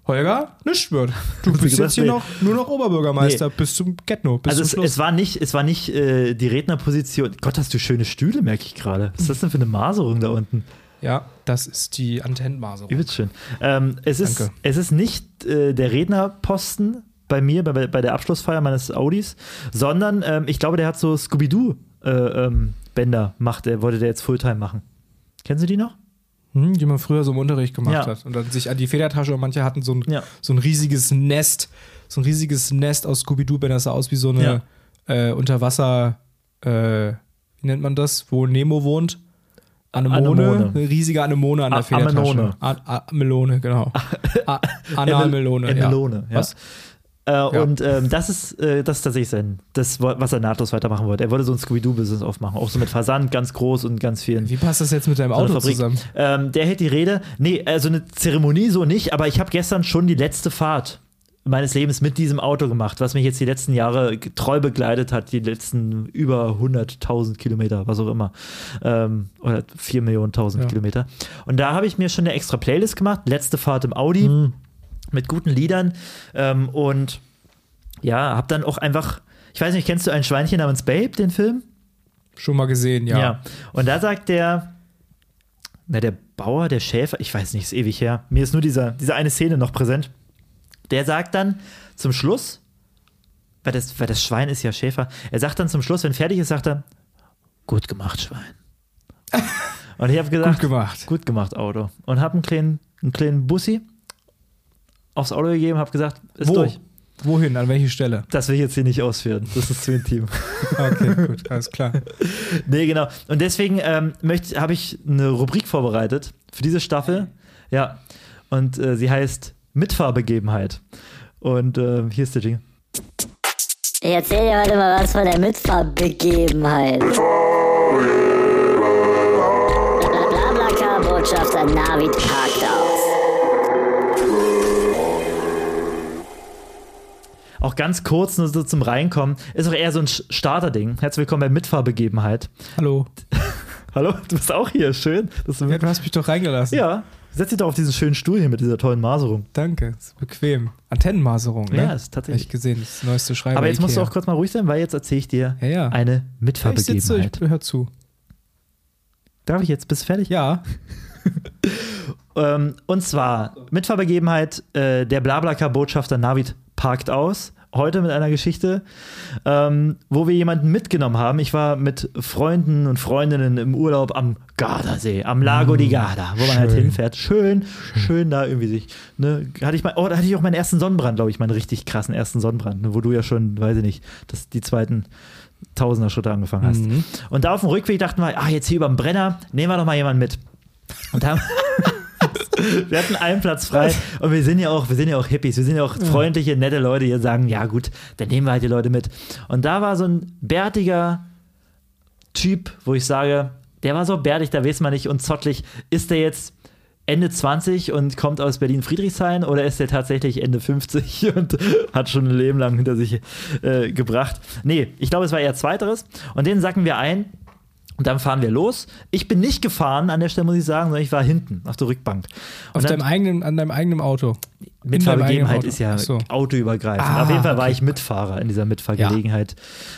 Holger, nichts wird. Du bist jetzt hier nee. noch, nur noch Oberbürgermeister bis zum Getno, bis Also zum es, es war nicht, es war nicht äh, die Rednerposition. Gott, hast du schöne Stühle, merke ich gerade. Was ist das denn für eine Maserung da unten? ja, das ist die Antennenmaserung. Übelst schön. Ähm, es, ist, Danke. es ist nicht äh, der Rednerposten bei mir, bei, bei der Abschlussfeier meines Audis, sondern ähm, ich glaube, der hat so Scooby-Doo-Bänder macht, der wollte der jetzt Fulltime machen. Kennen Sie die noch? Hm, die man früher so im Unterricht gemacht Ja. hat. Und dann sich an die Federtasche und manche hatten so ein, Ja. so ein riesiges Nest, so ein riesiges Nest aus Scooby-Doo-Bändern, das sah aus wie so eine äh, Unterwasser, äh, wie nennt man das, wo Nemo wohnt? Anemone, Anemone. eine riesige Anemone an A- der Federtasche. Amenone. A A Melone, genau. A Analmelone. ja. Emelone, ja. Was? Äh, Und ähm, das, ist, äh, das ist tatsächlich sein, das, was er nahtlos weitermachen wollte. Er wollte so ein Scooby-Doo-Business aufmachen. Auch so mit Versand, ganz groß und ganz vielen. Wie passt das jetzt mit deinem so Auto zusammen? Ähm, der hält die Rede. Nee, also eine Zeremonie so nicht, aber ich habe gestern schon die letzte Fahrt meines Lebens mit diesem Auto gemacht, was mich jetzt die letzten Jahre treu begleitet hat, die letzten über 100.000 Kilometer, was auch immer. Ähm, oder 4 Millionen tausend Ja. Kilometer. Und da habe ich mir schon eine extra Playlist gemacht, letzte Fahrt im Audi, Mhm. Mit guten Liedern. Ähm, und ja, habe dann auch einfach, ich weiß nicht, kennst du ein Schweinchen namens Babe, den Film? Schon mal gesehen, ja. Ja. Und da sagt der, na, der Bauer, der Schäfer, ich weiß nicht, ist ewig her. Mir ist nur dieser, diese eine Szene noch präsent. Der sagt dann zum Schluss, weil das, weil das Schwein ist ja Schäfer, er sagt dann zum Schluss, wenn fertig ist, sagt er, gut gemacht, Schwein. Und ich habe gesagt, Gut gemacht. gut gemacht, Auto. Und habe einen kleinen, einen kleinen Bussi aufs Auto gegeben, habe gesagt, ist Wo? durch. Wohin? An welche Stelle? Das will ich jetzt hier nicht ausführen. Das ist zu intim. Okay, gut, alles klar. Nee, genau. Und deswegen ähm, habe ich eine Rubrik vorbereitet für diese Staffel. Ja. Und äh, sie heißt Mitfahrbegebenheit. Und äh, hier ist der Jingle. Ich erzähl dir heute mal was von der Mitfahrbegebenheit. Blablacar-Botschafter Navid parkt Auch ganz kurz nur so zum Reinkommen. Ist auch eher so ein Starterding. Herzlich willkommen bei Mitfahrbegebenheit. Hallo. Hallo, du bist auch hier. Schön. Dass du Ja, du hast mich doch reingelassen. ja, setz dich doch auf diesen schönen Stuhl hier mit dieser tollen Maserung. Danke, ist bequem. Antennenmaserung, ne? Ja, ist tatsächlich. Hab ich gesehen, das neueste Schreiben. Aber jetzt musst du auch kurz mal ruhig sein, weil jetzt erzähle ich dir Ja, ja. eine Ich sitze, Mitfahrbegebenheit. ich hör zu. Darf ich jetzt? Bist du fertig? Ja, Ähm, und zwar Mitfahrbegebenheit, äh, der Blablacar-Botschafter Navid parkt aus. Heute mit einer Geschichte, ähm, wo wir jemanden mitgenommen haben. Ich war mit Freunden und Freundinnen im Urlaub am Gardasee, am Lago di Garda, wo man halt hinfährt. Schön, schön da irgendwie sich. Ne, hatte ich mal, oh, da hatte ich auch meinen ersten Sonnenbrand, glaube ich, meinen richtig krassen ersten Sonnenbrand, ne, wo du ja schon, weiß ich nicht, dass die zweiten Tausender-Schritte angefangen hast. Mhm. Und da auf dem Rückweg dachten wir, ah, jetzt hier über den Brenner, nehmen wir doch mal jemanden mit. Und haben, wir hatten einen Platz frei und wir sind ja auch, wir sind ja auch Hippies, wir sind ja auch freundliche, nette Leute, die sagen, ja gut, dann nehmen wir halt die Leute mit. Und da war so ein bärtiger Typ, wo ich sage, der war so bärtig, da weiß man nicht und zottlig, ist der jetzt Ende 20 und kommt aus Berlin-Friedrichshain oder ist der tatsächlich Ende 50 und hat schon ein Leben lang hinter sich äh, gebracht? Nee, ich glaube, es war eher Zweiteres. Und den sacken wir ein und dann fahren wir los. Ich bin nicht gefahren an der Stelle, muss ich sagen, sondern ich war hinten auf der Rückbank. auf Und dann- deinem eigenen, an deinem eigenen Auto. Mitfahrbegebenheit ist ja so. autoübergreifend. Ah, Auf jeden Fall war okay. ich Mitfahrer in dieser Mitfahrgelegenheit.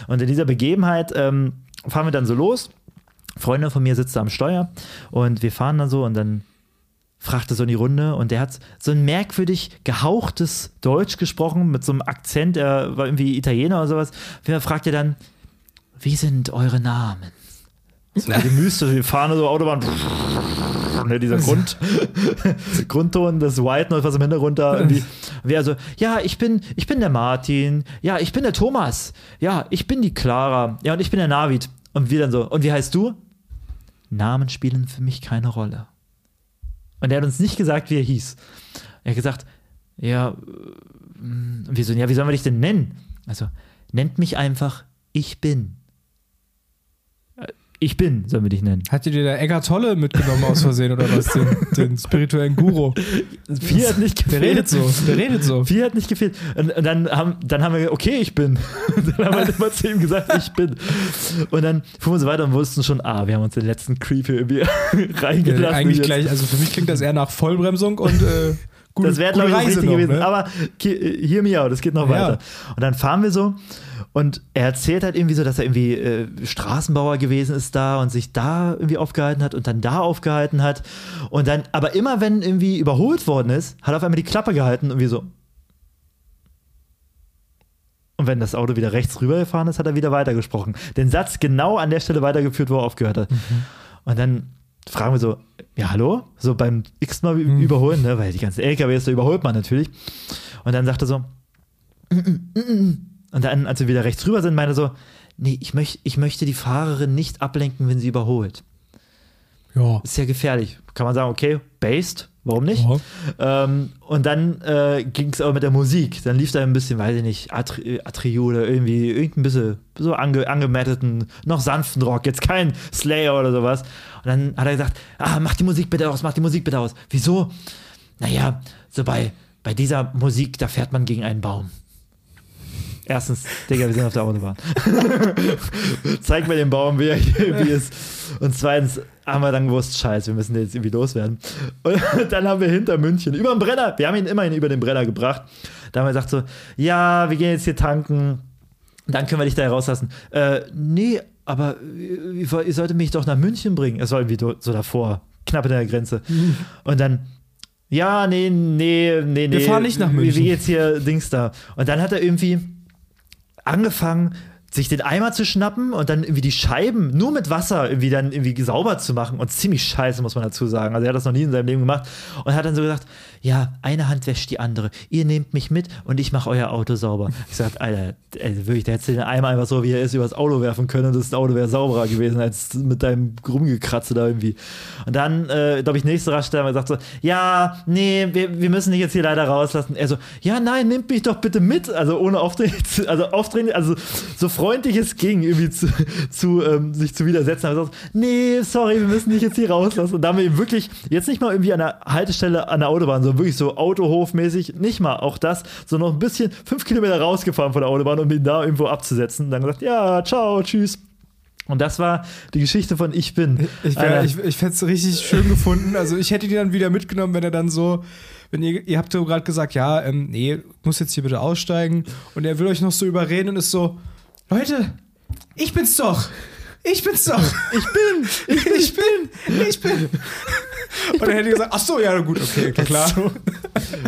Und in dieser Begebenheit ähm, fahren wir dann so los. Freundin von mir sitzt da am Steuer und wir fahren dann so und dann fragte so in die Runde und der hat so ein merkwürdig gehauchtes Deutsch gesprochen mit so einem Akzent, er war irgendwie Italiener oder sowas. Wer fragte dann, wie sind eure Namen? So, die Myste, wir fahren so Autobahn. Ne, dieser Grund, Grundton des White Noise, was im Hintergrund da irgendwie. Wir also, ja, ich bin, ich bin der Martin, ja, ich bin der Thomas, ja, ich bin die Clara, ja, und ich bin der Navid. Und wir dann so, und wie heißt du? Namen spielen für mich keine Rolle. Und er hat uns nicht gesagt, wie er hieß. Er hat gesagt, ja, äh, und wir so, ja, wie sollen wir dich denn nennen? Also, nennt mich einfach, ich bin. Ich bin, sollen wir dich nennen. Hat dir der Eckart Tolle mitgenommen aus Versehen oder was? Den, den spirituellen Guru. Vier hat nicht Der gefehlt. redet so. Der redet so. Vier hat nicht gefehlt. Und, und dann, haben, dann haben wir, okay, ich bin. dann haben wir immer zu ihm gesagt, ich bin. Und dann fuhren wir so weiter und wussten schon, ah, wir haben uns den letzten Creep hier irgendwie reingelassen. Ja, eigentlich Jetzt- gleich, also für mich klingt das eher nach Vollbremsung und äh, gute, Das wäre, glaube ich, das Richtige gewesen. ne? Aber hear me out, es geht noch Ja. weiter. Und dann fahren wir so und er erzählt halt irgendwie so, dass er irgendwie äh, Straßenbauer gewesen ist da und sich da irgendwie aufgehalten hat und dann da aufgehalten hat. Und dann, aber immer wenn irgendwie überholt worden ist, hat er auf einmal die Klappe gehalten und wie so. Und wenn das Auto wieder rechts rübergefahren ist, hat er wieder weitergesprochen. Den Satz genau an der Stelle weitergeführt, wo er aufgehört hat. Und dann fragen wir so, ja, hallo? So beim x-mal Mhm. überholen, ne? weil die ganzen LKWs, da überholt man natürlich. Und dann sagt er so, "Mm, mm, mm, mm." Und dann, als wir wieder rechts rüber sind, meinte er so, nee, ich, möcht, ich möchte die Fahrerin nicht ablenken, wenn sie überholt. Ja. Ist ja gefährlich. Kann man sagen, okay, based, warum nicht? Ja. Ähm, und dann äh, ging es aber mit der Musik. Dann lief da ein bisschen, weiß ich nicht, Atri Atrio oder irgendwie irgendein bisschen so ange angematteten, noch sanften Rock, jetzt kein Slayer oder sowas. Und dann hat er gesagt, ah, mach die Musik bitte aus, mach die Musik bitte aus. Wieso? Naja, so bei, bei dieser Musik, da fährt man gegen einen Baum. Erstens, Digga, wir sind auf der Autobahn. Zeig mir den Baum, wie er hier ist. Und zweitens haben wir dann gewusst, scheiße, wir müssen jetzt irgendwie loswerden. Und dann haben wir hinter München, über den Brenner, wir haben ihn immerhin über den Brenner gebracht. Da haben wir gesagt so, ja, wir gehen jetzt hier tanken, dann können wir dich da rauslassen. Äh, nee, aber ihr, solltet mich doch nach München bringen. Es war irgendwie so davor, knapp in der Grenze. Und dann, ja, nee, nee, nee, nee. fahren nicht nach Wie, München. wie jetzt hier Dings da. Und dann hat er irgendwie angefangen, sich den Eimer zu schnappen und dann irgendwie die Scheiben nur mit Wasser irgendwie dann irgendwie sauber zu machen und ziemlich scheiße, muss man dazu sagen. Also er hat das noch nie in seinem Leben gemacht und hat dann so gesagt, ja, eine Hand wäscht die andere. Ihr nehmt mich mit und ich mache euer Auto sauber. Ich sag, Alter, ey, wirklich, der hätte den Eimer einfach so, wie er ist, übers Auto werfen können und das Auto wäre sauberer gewesen als mit deinem Rumgekratze da irgendwie. Und dann, äh, glaube ich, nächste Raststelle gesagt so, ja, nee, wir, wir müssen dich jetzt hier leider rauslassen. Er so, ja, nein, nehmt mich doch bitte mit. Also ohne aufdrehen, also aufdrehen, also so freundlich es ging, irgendwie zu, zu ähm, sich zu widersetzen. Aber so, nee, sorry, wir müssen dich jetzt hier rauslassen. Und da haben wir ihm wirklich, jetzt nicht mal irgendwie an der Haltestelle an der Autobahn, sondern wirklich so Autohofmäßig, nicht mal auch das, so noch ein bisschen fünf Kilometer rausgefahren von der Autobahn, um ihn da irgendwo abzusetzen. Und dann gesagt, ja, ciao, tschüss. Und das war die Geschichte von Ich bin. Ich, wär- ich, ich hätte es richtig schön gefunden. Also ich hätte die dann wieder mitgenommen, wenn er dann so, wenn ihr, ihr habt so gerade gesagt, ja, ähm, nee, muss jetzt hier bitte aussteigen. Und er will euch noch so überreden und ist so, Leute, ich bin's doch. Ich bin's doch. Ich bin. Ich bin. Ich bin. Ich bin. Und dann hätte ich gesagt, ach so, ja, gut, okay, klar.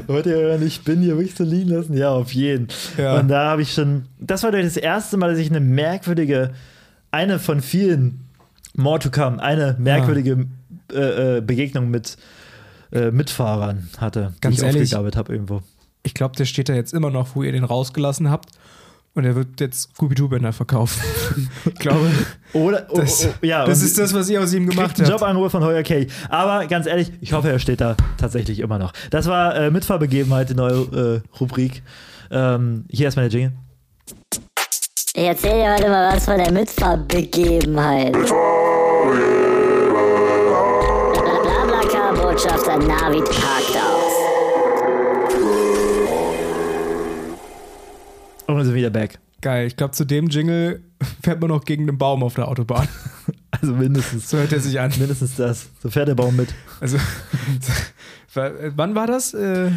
Wollt ihr euren Ich bin hier wirklich so liegen lassen? Ja, auf jeden. Ja. Und da habe ich schon, das war das erste Mal, dass ich eine merkwürdige, eine von vielen More to come, eine merkwürdige äh, äh, Begegnung mit äh, Mitfahrern hatte, Ganz die ich ehrlich, aufgegabelt habe irgendwo. Ich glaube, der steht da jetzt immer noch, wo ihr den rausgelassen habt. Und er wird jetzt Scooby-Doo-Bänder verkaufen. ich glaube, Oder, oh, das, oh, ja, das ist das, was ihr aus ihm gemacht habt. Jobangebot von Heuer Kelly. Aber ganz ehrlich, ich hoffe, er steht da tatsächlich immer noch. Das war äh, Mitfahrbegebenheit, die neue äh, Rubrik. Ähm, hier erstmal der Jingle. Ich erzähl dir heute mal was von der Mitfahrbegebenheit. Blablacar-Botschafter Navid wieder back. Geil. Ich glaube, zu dem Jingle fährt man noch gegen den Baum auf der Autobahn. Also mindestens. So hört er sich an. Mindestens das. So fährt der Baum mit. Also, wann war das? Äh,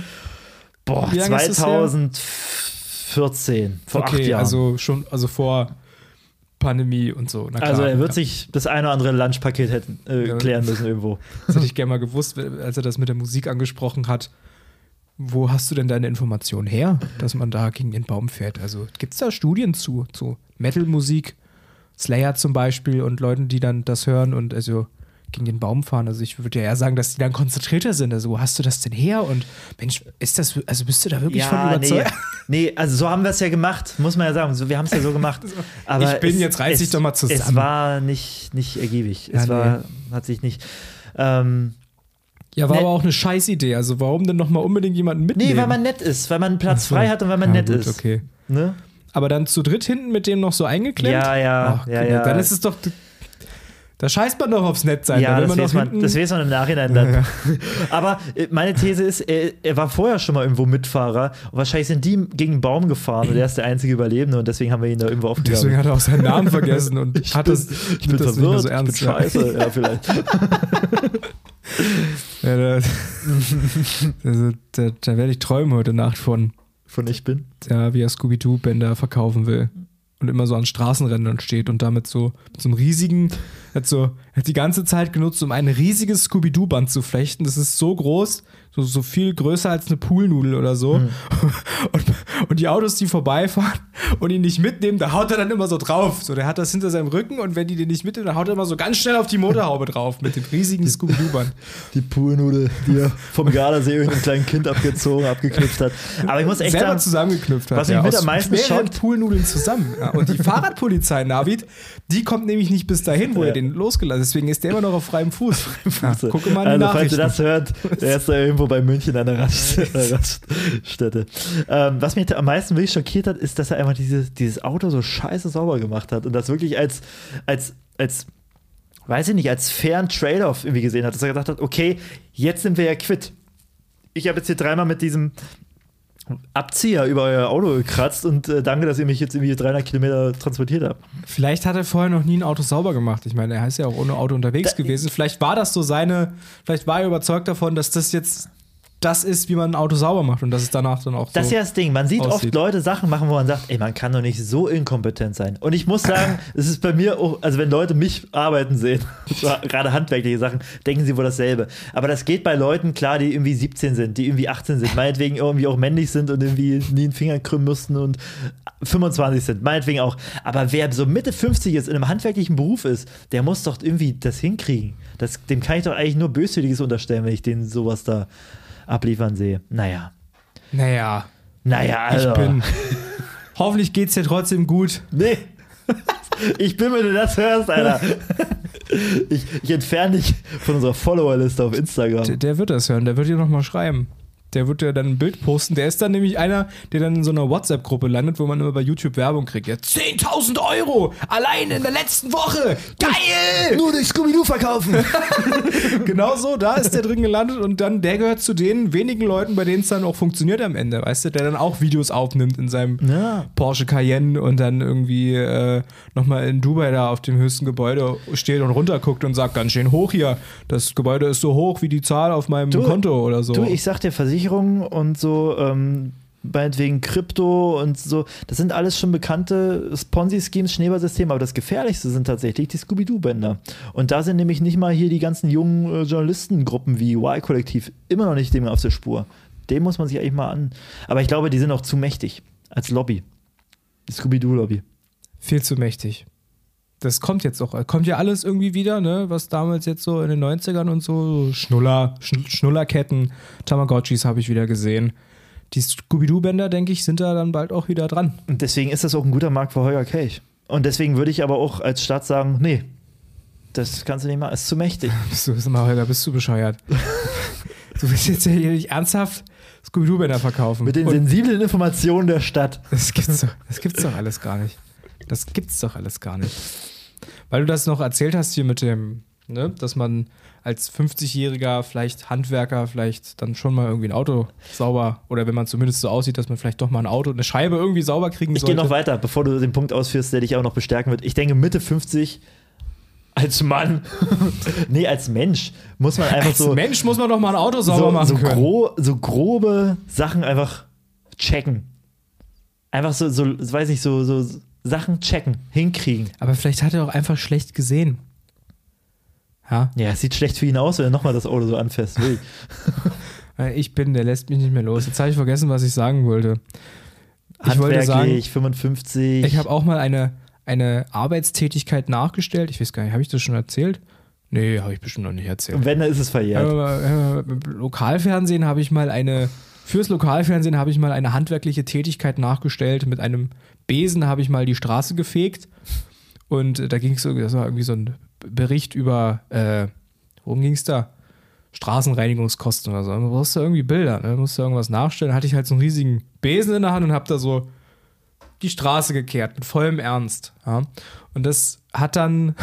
Boah, Wie lange ist das her? 2014. Vor acht okay, Jahren. also schon, also vor Pandemie und so. Na klar, Also er wird ja. sich das eine oder andere Lunchpaket hätten, äh, klären müssen irgendwo. Das hätte ich gerne mal gewusst, als er das mit der Musik angesprochen hat. Wo hast du denn deine Informationen her, dass man da gegen den Baum fährt? Also gibt es da Studien zu, zu Metal-Musik, Slayer zum Beispiel und Leuten, die dann das hören und also gegen den Baum fahren? Also ich würde ja eher sagen, dass die dann konzentrierter sind. Also wo hast du das denn her? Und Mensch, ist das, also bist du da wirklich von nee, überzeugt? nee, also so haben wir es ja gemacht, muss man ja sagen. So, wir haben es ja so gemacht. Aber Ich bin, es, jetzt reiß es, dich doch mal Es zusammen. war nicht, nicht ergiebig. Es Ja, war, hat sich nicht. Ähm, Ja, war Nee. aber auch eine Scheißidee. Also warum denn nochmal unbedingt jemanden mitnehmen? nee, weil man nett ist, weil man Platz so. frei hat und weil man Ja, nett gut, ist. Okay. Ne? Aber dann zu dritt hinten mit dem noch so eingeklemmt? Ja, ja, Ach, ja, ja. Dann ist es doch. Da scheißt man doch aufs Nettsein. Ja, wenn das weiß, man, das weiß man im Nachhinein dann. Aber äh, meine These ist, er, er war vorher schon mal irgendwo Mitfahrer und wahrscheinlich sind die gegen einen Baum gefahren und er ist der einzige Überlebende und deswegen haben wir ihn da irgendwo Deswegen aufgegeben. hat er auch seinen Namen vergessen und hat das, Ich bin das nicht mehr verwirrt, so ernst. ich bin scheiße. Ja, vielleicht. Ja, da, also, da, da werde ich träumen heute Nacht von, Von ich bin. ja, wie er Scooby-Doo-Bänder verkaufen will. Und immer so an Straßenrändern steht und damit so mit so einem riesigen, hat so, hat die ganze Zeit genutzt, um ein riesiges Scooby-Doo-Band zu flechten. Das ist so groß, so, so viel größer als eine Poolnudel oder so. Und, und die Autos, die vorbeifahren und ihn nicht mitnehmen, da haut er dann immer so drauf. So, der hat das hinter seinem Rücken und wenn die den nicht mitnehmen, dann haut er immer so ganz schnell auf die Motorhaube drauf mit dem riesigen Scooby-Doo-Band. Die Poolnudel, die er vom Gardasee irgendeinem kleinen Kind abgezogen, abgeknüpft hat. Aber ich muss echt selber sagen, zusammengeknüpft hat. was mich mit aus am meisten schockt- Poolnudeln zusammen. Ja, und die Fahrradpolizei, Navid, die kommt nämlich nicht bis dahin, wo Ja. er den losgelassen hat. Deswegen ist der immer noch auf freiem Fuß. Ja, gucke mal in die also, falls ihr das hört, der ist da irgendwo bei München an der Raststätte. Ähm, was mich am meisten wirklich schockiert hat, ist, dass er einfach dieses, dieses Auto so scheiße sauber gemacht hat und das wirklich als, als, als weiß ich nicht, als fairen Trade-off irgendwie gesehen hat, dass er gesagt hat, okay, jetzt sind wir ja quitt. Ich habe jetzt hier dreimal mit diesem Abzieher über euer Auto gekratzt und äh, danke, dass ihr mich jetzt irgendwie 300 Kilometer transportiert habt. Vielleicht hat er vorher noch nie ein Auto sauber gemacht. Ich meine, er ist ja auch ohne Auto unterwegs Da- gewesen. Vielleicht war das so seine, vielleicht war er überzeugt davon, dass das jetzt das ist, wie man ein Auto sauber macht und dass es danach dann auch Das ist so. ja das Ding. Man sieht oft aussieht. Leute Sachen machen, wo man sagt, ey, man kann doch nicht so inkompetent sein. Und ich muss sagen, es ist bei mir auch, also wenn Leute mich arbeiten sehen, gerade handwerkliche Sachen, denken sie wohl dasselbe. Aber das geht bei Leuten klar, die irgendwie 17 sind, die irgendwie 18 sind, meinetwegen irgendwie auch männlich sind und irgendwie nie einen Finger krümmen müssten und 25 sind, meinetwegen auch. Aber wer so Mitte 50 ist, in einem handwerklichen Beruf ist, der muss doch irgendwie das hinkriegen. Das, dem kann ich doch eigentlich nur Böswilliges unterstellen, wenn ich den sowas da abliefern sehe. Naja. naja, Naja, also. ich bin. Hoffentlich geht's dir trotzdem gut. Nee. Ich bin, wenn du das hörst, Alter. Ich, ich entferne dich von unserer Followerliste auf Der, Instagram. der wird das hören, der wird dir nochmal schreiben. Der wird ja dann ein Bild posten. Der ist dann nämlich einer, der dann in so einer WhatsApp-Gruppe landet, wo man immer bei YouTube Werbung kriegt. Ja, 10.000 Euro! Allein in der letzten Woche! Geil! Nur durch Scooby-Doo verkaufen. genau so, da ist der drin gelandet und dann, der gehört zu den wenigen Leuten, bei denen es dann auch funktioniert am Ende, weißt du, der dann auch Videos aufnimmt in seinem Ja. Porsche Cayenne und dann irgendwie äh, nochmal in Dubai da auf dem höchsten Gebäude steht und runterguckt und sagt, ganz schön hoch hier, das Gebäude ist so hoch wie die Zahl auf meinem Konto oder so. Du, ich sag dir, Versicherungen und so, ähm, meinetwegen Krypto und so, das sind alles schon bekannte Ponzi-Schemes, Schneeballsysteme, aber das Gefährlichste sind tatsächlich die Scooby-Doo-Bänder. Und da sind nämlich nicht mal hier die ganzen jungen äh, Journalistengruppen wie Y-Kollektiv immer noch nicht dem auf der Spur. Dem muss man sich eigentlich mal an. Aber ich glaube, die sind auch zu mächtig als Lobby. Die Scooby-Doo-Lobby. Viel zu mächtig. Das kommt jetzt auch, kommt ja alles irgendwie wieder, ne? Was damals jetzt so in den 90ern und so, Schnuller, Schn Schnullerketten, Tamagotchis habe ich wieder gesehen. Die Scooby-Doo-Bänder, denke ich, sind da dann bald auch wieder dran. Und deswegen ist das auch ein guter Markt für Holger Kelch. Und deswegen würde ich aber auch als Stadt sagen, nee, das kannst du nicht machen, ist zu mächtig. Bist du, sag mal, Holger, bist du bescheuert? du willst jetzt ja hier nicht ernsthaft Scooby-Doo-Bänder verkaufen. Mit den Und sensiblen Informationen der Stadt. das gibt's doch, das gibt's doch alles gar nicht. Das gibt's doch alles gar nicht. Weil du das noch erzählt hast hier mit dem, ne, dass man als 50-jähriger vielleicht Handwerker vielleicht dann schon mal irgendwie ein Auto sauber oder wenn man zumindest so aussieht, dass man vielleicht doch mal ein Auto, eine Scheibe irgendwie sauber kriegen Ich sollte. gehe noch weiter, bevor du den Punkt ausführst, der dich auch noch bestärken wird. Ich denke, Mitte 50 als Mann, nee, als Mensch, muss man einfach Als so, Mensch muss man doch mal ein Auto sauber so, machen so, können. gro so grobe Sachen einfach checken. Einfach so, so weiß ich, so, so Sachen checken, hinkriegen. Aber vielleicht hat er auch einfach schlecht gesehen. Ja, Ja, es sieht schlecht für ihn aus, wenn er nochmal das Auto so anfasst. Ich bin, der lässt mich nicht mehr los. Jetzt habe ich vergessen, was ich sagen wollte. Ich wollte sagen, Handwerklich, 55. ich habe auch mal eine, eine Arbeitstätigkeit nachgestellt. Ich weiß gar nicht, habe ich das schon erzählt? Nee, habe ich bestimmt noch nicht erzählt. Und wenn, dann ist es verjährt. Äh, äh, Lokalfernsehen habe ich mal eine, fürs Lokalfernsehen habe ich mal eine handwerkliche Tätigkeit nachgestellt. Mit einem Besen habe ich mal die Straße gefegt. Und äh, da ging es das war irgendwie so ein Bericht über, äh, worum ging es da? Straßenreinigungskosten oder so. Du brauchst da irgendwie Bilder, ne? Musst da irgendwas nachstellen. Da hatte ich halt so einen riesigen Besen in der Hand und habe da so die Straße gekehrt, mit vollem Ernst. Ja? Und das hat dann,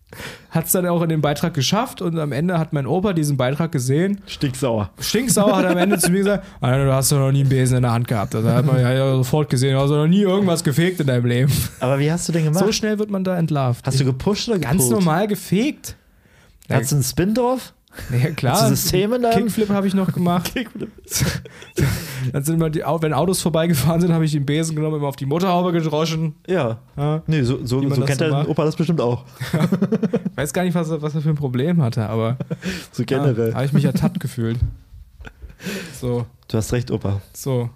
hat es dann auch in den Beitrag geschafft und am Ende hat mein Opa diesen Beitrag gesehen. Stinksauer. Stinksauer hat am Ende zu mir gesagt, Alter, du hast doch noch nie einen Besen in der Hand gehabt. Also hat man ja sofort gesehen, du hast doch noch nie irgendwas gefegt in deinem Leben. Aber wie hast du denn gemacht? So schnell wird man da entlarvt. hast du gepusht oder Ganz gepult? normal gefegt. Hast du einen Spin drauf? Ja, klar. Hast du System in deinem- Kickflip habe ich noch gemacht. Dann sind immer die, wenn Autos vorbeigefahren sind, habe ich den Besen genommen, immer auf die Motorhaube gedroschen. Ja. Ja. Nee, so, so, so kennt der. Opa das bestimmt auch. Ich weiß gar nicht, was er, was er für ein Problem hatte, aber So generell. ja, habe ich mich ertappt gefühlt. So, Du hast recht, Opa. so.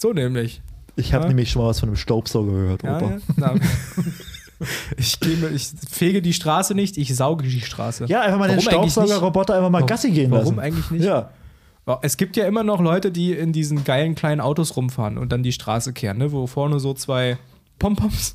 So nämlich. Ich habe Ja. nämlich schon mal was von einem Staubsauger gehört, Ja, Opa. ja, na. Ich, gehe, ich fege die Straße nicht, ich sauge die Straße. Ja, einfach mal den Warum? Staubsaugerroboter einfach mal Warum- Gassi gehen lassen. Warum eigentlich nicht? Ja. Es gibt ja immer noch Leute, die in diesen geilen kleinen Autos rumfahren und dann die Straße kehren, ne? wo vorne so zwei Pompoms,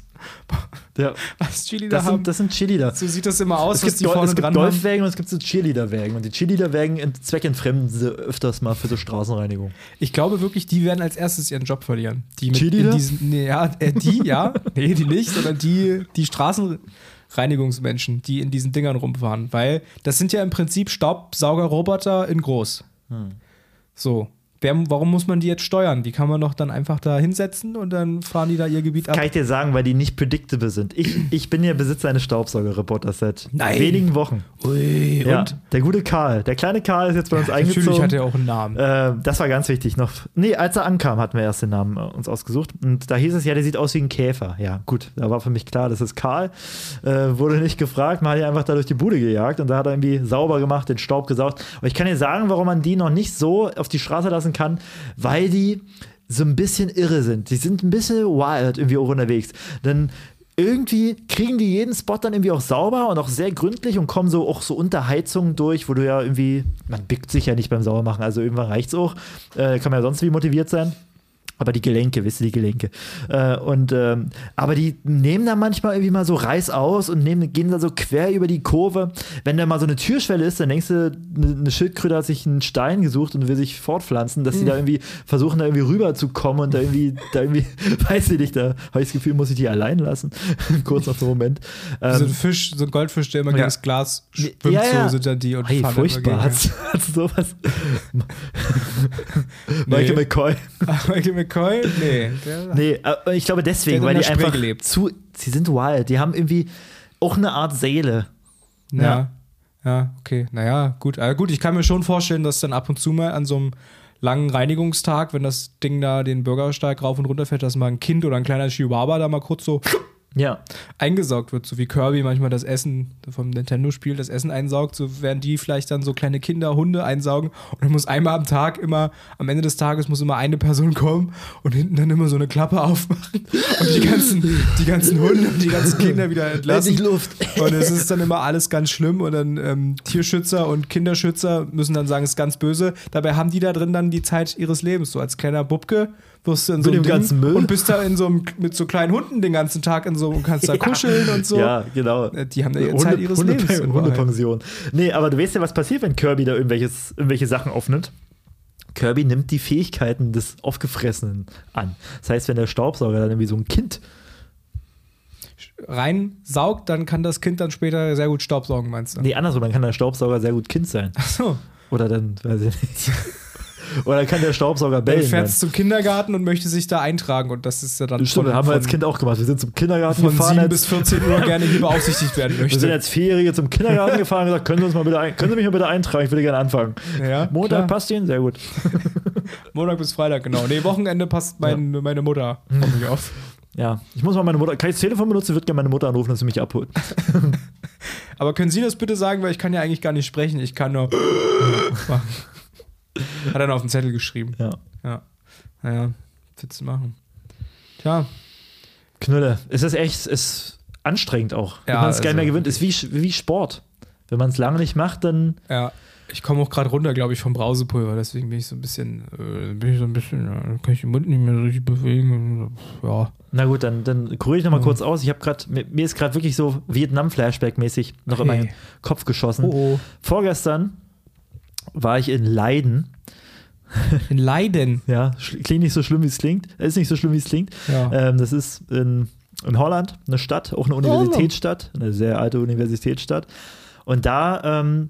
ja. was Chili da Das, haben. sind, das sind Cheerleader. so sieht das immer aus, Es was gibt, die vorne es gibt. Golfwägen und es gibt so Cheerleader-Wägen. Und die Cheerleader-Wägen ent- zweckentfremden sie öfters mal für so Straßenreinigung. Ich glaube wirklich, die werden als erstes ihren Job verlieren. Die mit Cheerleader? in diesen, nee, ja, äh, die, ja, nee, die nicht, sondern die, die Straßenreinigungsmenschen, die in diesen Dingern rumfahren. Weil das sind ja im Prinzip Staubsaugerroboter in groß. Hm. So. Wer, warum muss man die jetzt steuern? Die kann man doch dann einfach da hinsetzen und dann fahren die da ihr Gebiet ab. Kann ich dir sagen, weil die nicht predictable sind. Ich, ich bin ja Besitzer eines Staubsaugerroboters seit Nein. wenigen Wochen. Ui, Ja, und? der gute Karl. Der kleine Karl ist jetzt bei uns eingezogen. Natürlich hat er auch einen Namen. Äh, das war ganz wichtig noch. Nee, als er ankam, hatten wir erst den Namen äh, uns ausgesucht. Und da hieß es ja, der sieht aus wie ein Käfer. Ja, gut, da war für mich klar, das ist Karl. Äh, wurde nicht gefragt, man hat ihn einfach da durch die Bude gejagt und da hat er irgendwie sauber gemacht, den Staub gesaugt. Und ich kann dir sagen, warum man die noch nicht so auf die Straße lassen kann, weil die so ein bisschen irre sind. Die sind ein bisschen wild irgendwie auch unterwegs. Denn irgendwie kriegen die jeden Spot dann irgendwie auch sauber und auch sehr gründlich und kommen so auch so unter Heizungen durch, wo du ja irgendwie, man bickt sich ja nicht beim Saubermachen, also irgendwann reicht's auch. Äh, kann man ja sonst wie motiviert sein. Aber die Gelenke, wisst ihr, die Gelenke. Äh, und, ähm, aber die nehmen da manchmal irgendwie mal so Reiß aus und nehmen, gehen da so quer über die Kurve. Wenn da mal so eine Türschwelle ist, dann denkst du, eine Schildkröte hat sich einen Stein gesucht und will sich fortpflanzen, dass sie da irgendwie versuchen, da irgendwie rüberzukommen und da irgendwie, da irgendwie, weiß ich nicht, da habe ich das Gefühl, muss ich die allein lassen. Kurz auf den Moment. so ein Ähm, Fisch, so ein Goldfisch, der immer ja. gegen das Glas schwimmt, Ja, ja. so sind dann die und Hey, furchtbar. hat's sowas? Michael McCoy. Michael McCoy? Nee. Der, Nee, aber ich glaube deswegen, weil die Spree einfach gelebt. zu, sie sind wild, die haben irgendwie auch eine Art Seele. Ja. Ja, okay. Naja, gut. Äh, gut, ich kann mir schon vorstellen, dass dann ab und zu mal an so einem langen Reinigungstag, wenn das Ding da den Bürgersteig rauf und runter fährt, dass mal ein Kind oder ein kleiner Chihuahua da mal kurz so Ja, eingesaugt wird, so wie Kirby manchmal das Essen vom Nintendo-Spiel, das Essen einsaugt, so werden die vielleicht dann so kleine Kinder, Hunde einsaugen und dann muss einmal am Tag immer, am Ende des Tages muss immer eine Person kommen und hinten dann immer so eine Klappe aufmachen und die ganzen, die ganzen Hunde und die ganzen Kinder wieder entlassen. Luft. Und es ist dann immer alles ganz schlimm und dann ähm, Tierschützer und Kinderschützer müssen dann sagen, es ist ganz böse. Dabei haben die da drin dann die Zeit ihres Lebens. So als kleiner Bubke wirst du in so einem ganzen Müll? und bist da in so einem, mit so kleinen Hunden den ganzen Tag in so und kannst da kuscheln und so. Ja, genau. Äh, Die haben da ihre Zeit ihres Hunde, Lebens. Hundepension. Nee, aber du weißt ja, was passiert, wenn Kirby da irgendwelches, irgendwelche Sachen aufnimmt. Kirby nimmt die Fähigkeiten des Aufgefressenen an. Das heißt, wenn der Staubsauger dann irgendwie so ein Kind Rein saugt, dann kann das Kind dann später sehr gut Staubsaugen, meinst du? Nee, andersrum, dann kann der Staubsauger sehr gut Kind sein. Ach so. Oder dann, weiß ich nicht. Oder kann der Staubsauger Dann bellen. fährt Dann. es zum Kindergarten und möchte sich da eintragen und das ist ja dann Stimmt, von- haben wir als Kind auch gemacht. Wir sind zum Kindergarten von gefahren. 7 als- bis 14 Uhr gerne hier beaufsichtigt werden wir sind möchte. als Vierjährige zum Kindergarten gefahren und gesagt, können Sie, uns mal bitte ein, können Sie mich mal bitte eintragen? Ich würde gerne anfangen. Ja, Montag klar. passt Ihnen? Sehr gut. Montag bis Freitag, genau. Nee, Wochenende passt mein, meine Mutter auf mich auf. Ja, ich muss mal meine Mutter. Kann ich das Telefon benutzen? Ich würde gerne meine Mutter anrufen, dass sie mich abholt. Aber können Sie das bitte sagen, weil ich kann ja eigentlich gar nicht sprechen. Ich kann nur machen. Hat er noch auf den Zettel geschrieben. Ja. Ja. Naja, willst du machen. Tja, Knülle. Es ist echt, es ist anstrengend auch. Wenn Ja, man es gar nicht mehr also-. Es ist wie, wie Sport. Wenn man es lange nicht macht, dann. ja. Ich komme auch gerade runter, glaube ich, vom Brausepulver, deswegen bin ich so ein bisschen, äh, bin ich so ein bisschen, ja, kann ich den Mund nicht mehr so richtig bewegen. Ja. Na gut, dann, dann kuriere ich noch mal kurz aus. Ich habe gerade, mir, mir ist gerade wirklich so Vietnam-Flashback-mäßig noch in Hey. meinen Kopf geschossen. Oh, oh. Vorgestern war ich in Leiden. In Leiden. Ja, klingt nicht so schlimm, wie es klingt. Ist nicht so schlimm, wie es klingt. Ja. Ähm, das ist in, in Holland, eine Stadt, auch eine Universitätsstadt, eine sehr alte Universitätsstadt. Und da ähm,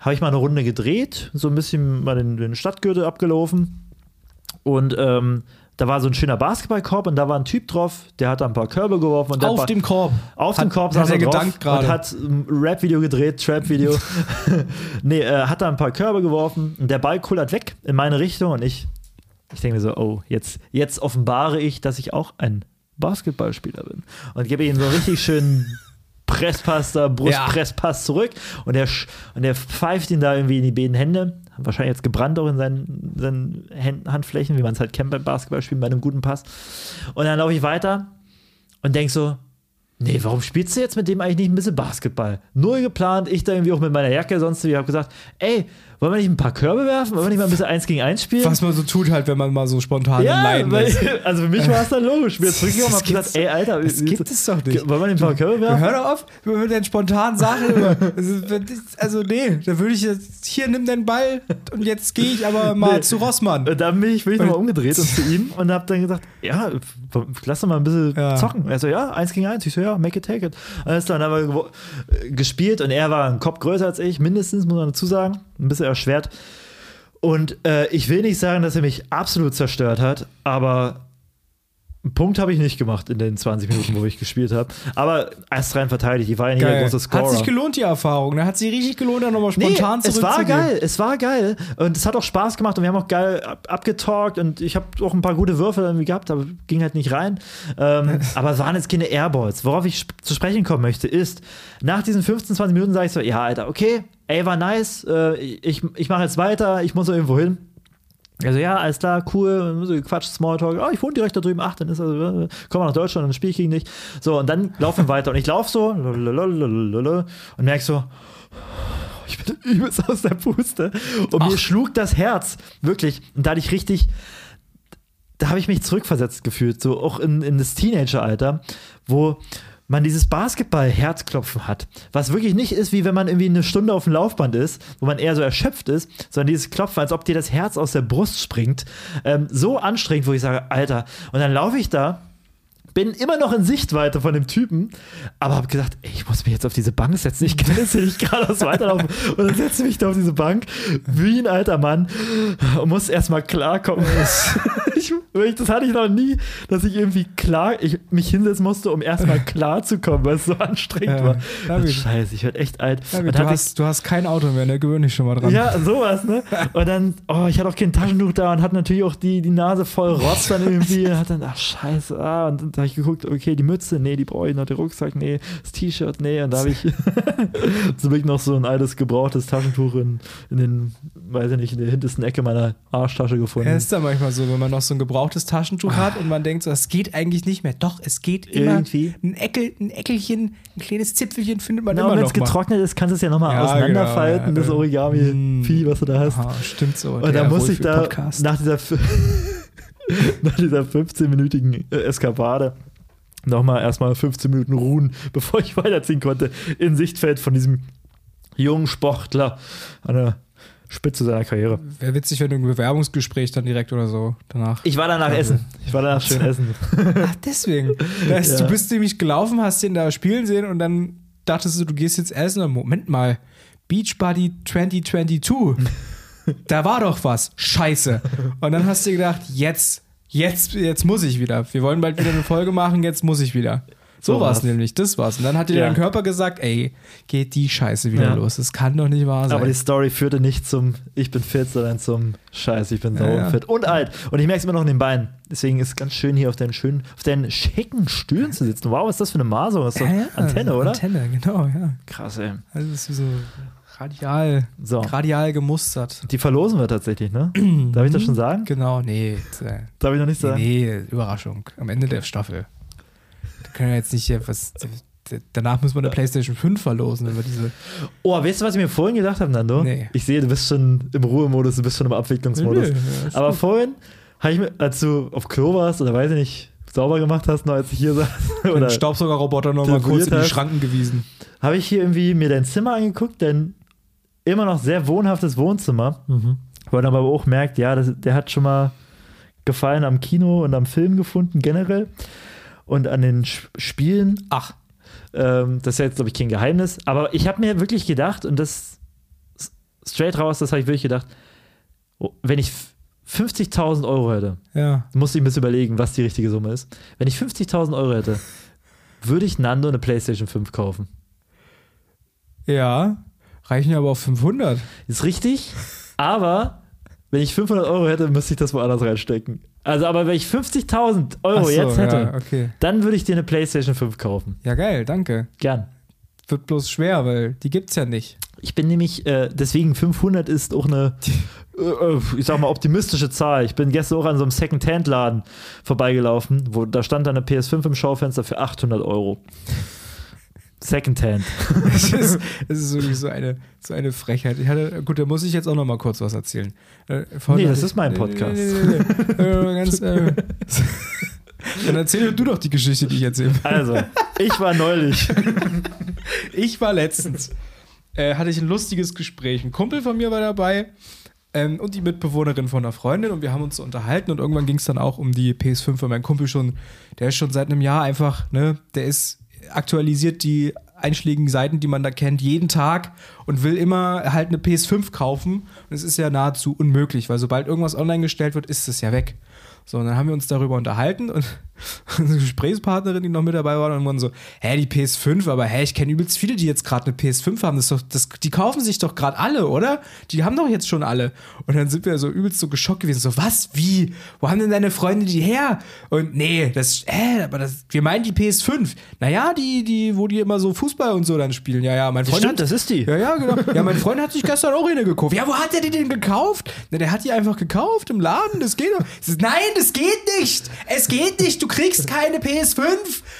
habe ich mal eine Runde gedreht, so ein bisschen mal den, den Stadtgürtel abgelaufen. Und ähm, da war so ein schöner Basketballkorb und da war ein Typ drauf, der hat da ein paar Körbe geworfen. Und Auf war- dem Korb. auf Hat- dem Korb saß er drauf gerade. und hat ein Rap-Video gedreht, Trap-Video. nee, äh, hat da ein paar Körbe geworfen und der Ball kullert weg in meine Richtung und ich, ich denke mir so, oh, jetzt, jetzt offenbare ich, dass ich auch ein Basketballspieler bin. Und gebe ihm so einen richtig schönen Presspass da, Brustpresspass zurück und der, und der pfeift ihn da irgendwie in die beiden Hände. Wahrscheinlich jetzt gebrannt auch in seinen, seinen Händen, Handflächen, wie man es halt kennt beim Basketballspielen, bei einem guten Pass. Und dann laufe ich weiter und denk so, nee, warum spielst du jetzt mit dem eigentlich nicht ein bisschen Basketball? Null geplant, ich da irgendwie auch mit meiner Jacke sonst wie, hab gesagt, ey, wollen wir nicht ein paar Körbe werfen? Wollen wir nicht mal ein bisschen eins gegen eins spielen? Was man so tut halt, wenn man mal so spontan ja, Leiden weil, ist. also für mich war es dann logisch. Jetzt zurückgekommen und hab gesagt, ey, Alter, Das gibt es doch nicht. wollen wir nicht ein paar Körbe werfen? Hör doch auf mit den spontanen Sachen. immer. Das ist- Also, nee, da würde ich jetzt, hier, nimm den Ball und jetzt gehe ich aber mal Nee. zu Rossmann. Und dann bin ich, bin ich nochmal umgedreht und zu ihm und hab dann gesagt, ja, lass doch mal ein bisschen Ja. zocken. Er so, ja, eins gegen eins. Ich so, ja, make it, take it. Alles klar, dann haben wir äh, gespielt und er war ein Kopf größer als ich, mindestens, muss man dazu sagen. Ein bisschen erschwert. Und äh, ich will nicht sagen, dass er mich absolut zerstört hat, aber einen Punkt habe ich nicht gemacht in den 20 Minuten, wo ich gespielt habe. Aber erst rein verteidigt. Ich war ja nicht der Geil. große Scorer. Hat sich gelohnt, die Erfahrung. Ne? Hat sich richtig gelohnt, dann nochmal spontan nee, es war zurückzugehen. geil, es war geil und es hat auch Spaß gemacht und wir haben auch geil ab abgetalkt und ich habe auch ein paar gute Würfe irgendwie gehabt, aber ging halt nicht rein. Ähm, aber es waren jetzt keine Airballs. Worauf ich sp zu sprechen kommen möchte, ist, nach diesen 15, 20 Minuten sage ich so, ja, Alter, okay, ey, war nice, äh, ich, ich mache jetzt weiter, ich muss irgendwo hin. Also ja, alles klar, cool, so gequatscht, Smalltalk, oh, ich wohne direkt da drüben, ach, dann ist äh, komm mal nach Deutschland, dann spiele ich gegen dich. So, und dann laufen wir weiter und ich laufe so und merk so, ich bin übelst aus der Puste. Und mir schlug das Herz, wirklich. Und da hatte ich richtig, da habe ich mich zurückversetzt gefühlt, so auch in, in das Teenageralter, wo man dieses Basketball-Herzklopfen hat, was wirklich nicht ist, wie wenn man irgendwie eine Stunde auf dem Laufband ist, wo man eher so erschöpft ist, sondern dieses Klopfen, als ob dir das Herz aus der Brust springt. Ähm, so anstrengend, wo ich sage, Alter, und dann laufe ich da bin immer noch in Sichtweite von dem Typen, aber habe gesagt, ey, ich muss mich jetzt auf diese Bank setzen. Ich kann jetzt nicht geradeaus weiterlaufen. Und dann setze ich mich da auf diese Bank wie ein alter Mann und muss erstmal klarkommen. Ich, das hatte ich noch nie, dass ich irgendwie klar, ich mich hinsetzen musste, um erstmal klar zu kommen, weil es so anstrengend Ja, war. David. Scheiße, ich werde echt alt. David, du, hab ich- hast, du hast kein Auto mehr, ne? Gewöhn dich schon mal dran. ja, sowas, ne? Und dann, oh, ich hatte auch kein Taschentuch da und hatte natürlich auch die, die Nase voll Rotz dann irgendwie. Und hat dann, ach, scheiße, ah. Und dann habe ich geguckt, okay, die Mütze, nee, die brauche ich noch, der Rucksack, nee, das T-Shirt, nee. Und da habe ich zum Glück noch so ein altes, gebrauchtes Taschentuch in, in den, weiß ich nicht, in der hintersten Ecke meiner Arschtasche gefunden. Ja, ist ja manchmal so, wenn man noch so ein gebrauchtes Taschentuch hat und man denkt so, das geht eigentlich nicht mehr. Doch, es geht immer. Irgendwie. Ein, Eckel, ein Eckelchen, ein kleines Zipfelchen findet man Na, immer wenn es getrocknet ist, kannst du es ja nochmal Ja, auseinanderfalten, genau, ja. das Origami-Vieh, was du da hast. Aha, stimmt so. Und dann muss ich da nach dieser, nach dieser 15-minütigen äh, Eskapade nochmal erstmal 15 Minuten ruhen, bevor ich weiterziehen konnte, in Sichtfeld von diesem jungen Sportler an der Spitze seiner Karriere. Wäre witzig, wenn du ein Bewerbungsgespräch dann direkt oder so danach. Ich war danach essen. Ich war danach schön essen. Ach, deswegen. Das heißt, Ja. Du bist nämlich gelaufen, hast den da spielen sehen und dann dachtest du, du gehst jetzt essen. Und Moment mal, Beachbody 2022. da war doch was. Scheiße. Und dann hast du dir gedacht, jetzt, jetzt, jetzt muss ich wieder. Wir wollen bald wieder eine Folge machen, jetzt muss ich wieder. So So war es nämlich, das war's. Und dann hat dir Ja. dein Körper gesagt, ey, geht die Scheiße wieder Ja. los. Das kann doch nicht wahr sein. Aber die Story führte nicht zum Ich bin fit, sondern zum Scheiße, ich bin Ja, sau ja. fit und alt. Und ich merke es immer noch in den Beinen. Deswegen ist es ganz schön, hier auf deinen schönen, auf deinen schicken Stühlen zu sitzen. Wow, was ist das für eine Masung? Das ist doch Ja, Antenne, oder? Antenne, genau, ja. Krass, ey. Also das ist wie so radial, So. radial gemustert. Die verlosen wir tatsächlich, ne? Darf ich das schon sagen? Genau, nee. äh, Darf ich noch nicht sagen? nee, Überraschung. Am Ende der Staffel. Können wir jetzt nicht hier was. Danach müssen wir eine PlayStation 5 verlosen über diese. Oh, weißt du, was ich mir vorhin gedacht habe, Nando? Nee. Ich sehe, du bist schon im Ruhemodus, du bist schon im Abwicklungsmodus. Nö, ja, Aber vorhin habe ich mir, als du auf Klo warst oder weiß ich nicht, sauber gemacht hast, noch als ich hier saß, Den oder Staubsaugerroboter nochmal kurz in die. Schranken gewiesen. habe ich hier irgendwie mir dein Zimmer angeguckt, dein immer noch sehr wohnhaftes Wohnzimmer, wo man aber auch merkt, ja, das, der hat schon mal Gefallen am Kino und am Film gefunden, generell. Und an den Spielen. Ach. Ähm, das ist ja jetzt, glaube ich, kein Geheimnis. Aber ich habe mir wirklich gedacht, und das straight raus, das habe ich wirklich gedacht, oh, wenn ich f- 50.000 Euro hätte, Ja. muss ich bisschen überlegen, was die richtige Summe ist. Wenn ich 50.000 Euro hätte, würde ich Nando eine PlayStation 5 kaufen. Ja. Reichen ja aber auf 500. Ist richtig, aber wenn ich 500 Euro hätte, müsste ich das woanders reinstecken. Also, aber wenn ich 50.000 Euro so, jetzt hätte, Ja, okay. dann würde ich dir eine PlayStation 5 kaufen. Ja, geil, danke. Gern. Wird bloß schwer, weil die gibt's ja nicht. Ich bin nämlich, äh, deswegen 500 ist auch eine, äh, äh, ich sag mal, optimistische Zahl. Ich bin gestern auch an so einem Second-Hand-Laden vorbeigelaufen, wo da stand dann eine PS5 im Schaufenster für 800 Euro. Second-Hand. Es ist, es ist wirklich so eine, so eine Frechheit. Ich hatte, gut, da muss ich jetzt auch noch mal kurz was erzählen. Äh, Nee, das hatte ist mein ich- Podcast. Nee, nee, nee, äh, ganz, äh, dann erzähl du doch die Geschichte, die ich erzähle. Also, ich war neulich. Ich war letztens, äh, hatte ich ein lustiges Gespräch. Ein Kumpel von mir war dabei ähm, und die Mitbewohnerin von einer Freundin und wir haben uns unterhalten und irgendwann ging es dann auch um die PS5, weil mein Kumpel schon, der ist schon seit einem Jahr einfach, ne, der ist aktualisiert die einschlägigen Seiten, die man da kennt, jeden Tag und will immer halt eine PS5 kaufen. Und es ist ja nahezu unmöglich, weil sobald irgendwas online gestellt wird, ist es ja weg. So, und dann haben wir uns darüber unterhalten und unsere Gesprächspartnerin, die noch mit dabei war, und waren so, hä, die PS5, aber hä, ich kenne übelst viele, die jetzt gerade eine PS5 haben. Das doch, das, die kaufen sich doch gerade alle, oder? Die haben doch jetzt schon alle. Und dann sind wir so übelst so geschockt gewesen. So, was? Wie? Wo haben denn deine Freunde die her? Und nee, das, hä, aber das, wir meinen die PS5. Naja, die, die, wo die immer so Fußball und so dann spielen. Ja, ja, mein Freund. Stimmt, das ist die. Ja, ja, genau. Ja, mein Freund hat sich gestern auch eine gekauft. Ja, wo hat er die denn gekauft? Na, der hat die einfach gekauft im Laden. Das geht doch. Nein, das geht nicht. Es geht nicht. Du kriegst keine PS5.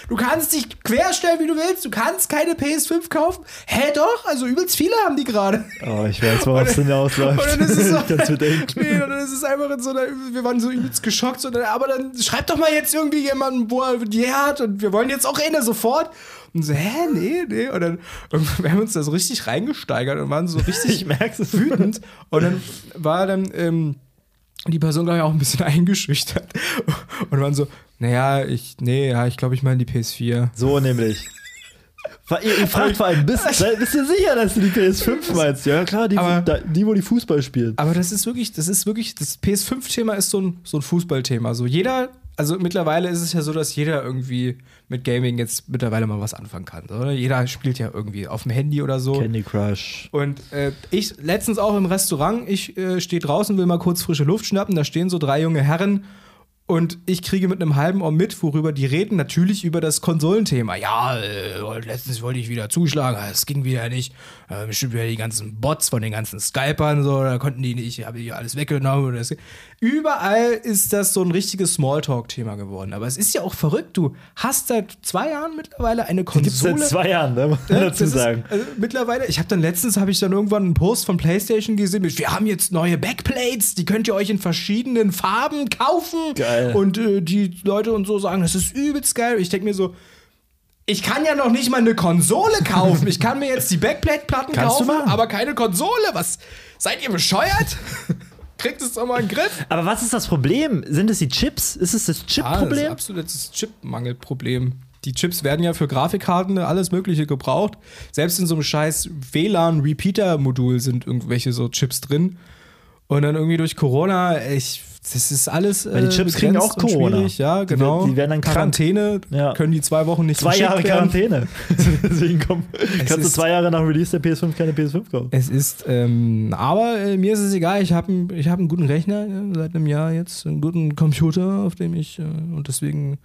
Du kannst dich querstellen, wie du willst. Du kannst keine PS5 kaufen. Hä, doch? Also übelst viele haben die gerade. Oh, ich weiß, worauf es denn ausläuft. Und dann ist es so, ich kann's mir denken. nee, und dann ist es einfach in so einer, wir waren so übelst geschockt, so, aber dann schreibt doch mal jetzt irgendwie jemanden, wo er die hat und wir wollen jetzt auch eine sofort. Und so, hä, nee, nee. Und dann, wir haben uns da so richtig reingesteigert und waren so richtig wütend. Und dann war dann ähm, die Person, glaube ich, auch ein bisschen eingeschüchtert. Und waren so, naja, ich, nee, ja, ich glaube, ich meine die PS4. So nämlich. Ihr, fragt vor allem, bist, bist du sicher, dass du die PS5 meinst? Ja, klar, die, Aber- da, die wo die Fußball spielen. Aber das ist wirklich, das ist wirklich, das PS5-Thema ist so ein, so ein Fußballthema. So jeder, also mittlerweile ist es ja so, dass jeder irgendwie mit Gaming jetzt mittlerweile mal was anfangen kann. Oder? Jeder spielt ja irgendwie auf dem Handy oder so. Candy Crush. Und äh, ich letztens auch im Restaurant, ich äh, stehe draußen, will mal kurz frische Luft schnappen, da stehen so drei junge Herren und ich kriege mit einem halben Ohr mit, worüber die reden, natürlich über das Konsolenthema. Ja, äh, letztens wollte ich wieder zuschlagen, es ging wieder nicht. Äh, bestimmt wieder die ganzen Bots von den ganzen Skypern, so, da konnten die nicht, habe ich alles weggenommen. Überall ist das so ein richtiges Smalltalk-Thema geworden. Aber es ist ja auch verrückt, du hast seit zwei Jahren mittlerweile eine Konsole. seit zwei Jahren, ne? muss man dazu sagen. Ist, also mittlerweile, ich habe dann letztens habe ich dann irgendwann einen Post von PlayStation gesehen mit, wir haben jetzt neue Backplates, die könnt ihr euch in verschiedenen Farben kaufen. Geil. Und äh, die Leute und so sagen, das ist übelst geil. Ich denke mir so, ich kann ja noch nicht mal eine Konsole kaufen. Ich kann mir jetzt die Backplate-Platten kaufen, aber keine Konsole. Was? Seid ihr bescheuert? Kriegt es doch mal in den Griff. Aber was ist das Problem? Sind es die Chips? Ist es das das ist Chip-Problem? ein absolutes Chip-Mangelproblem. Die Chips werden ja für Grafikkarten alles Mögliche gebraucht. Selbst in so einem scheiß WLAN-Repeater-Modul sind irgendwelche so Chips drin. Und dann irgendwie durch Corona, ich, das ist alles. Weil die äh, Chips kriegen auch Corona. Ja, Die genau. werden- die werden dann. Quarantäne, Ja. können die zwei Wochen nicht zwei Jahre. Quarantäne. Deswegen komm, kannst du ist- zwei Jahre nach Release der PS5 keine PS5 kaufen. Es ist, ähm, aber äh, mir ist es egal. Ich habe einen, ich hab einen guten Rechner äh, seit einem Jahr jetzt, einen guten Computer, auf dem ich äh, und deswegen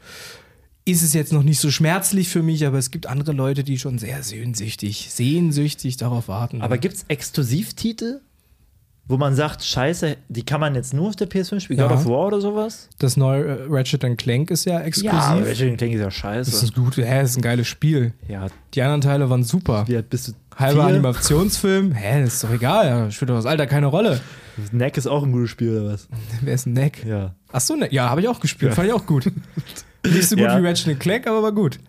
ist es jetzt noch nicht so schmerzlich für mich, aber es gibt andere Leute, die schon sehr sehnsüchtig, sehnsüchtig darauf warten. Aber gibt es Exklusivtitel, wo man sagt, scheiße, die kann man jetzt nur auf der PS5 spielen? Ja. God of War oder sowas? das neue äh, Ratchet Clank ist ja exklusiv. Ja, Ratchet Clank ist ja scheiße. das ist ein gut, hä, das ist ein geiles Spiel. ja, Die anderen Teile waren super. wie alt bist du? Halber Vier? Animationsfilm, hä, das ist doch egal, ja, spielt doch das Alter keine Rolle. Neck ist auch ein gutes Spiel, oder was? Wer ist ein Neck? Ja. Achso, ne, ja, habe ich auch gespielt, fand ich auch gut. Nicht so gut Ja. wie Ratchet Clank, aber war gut.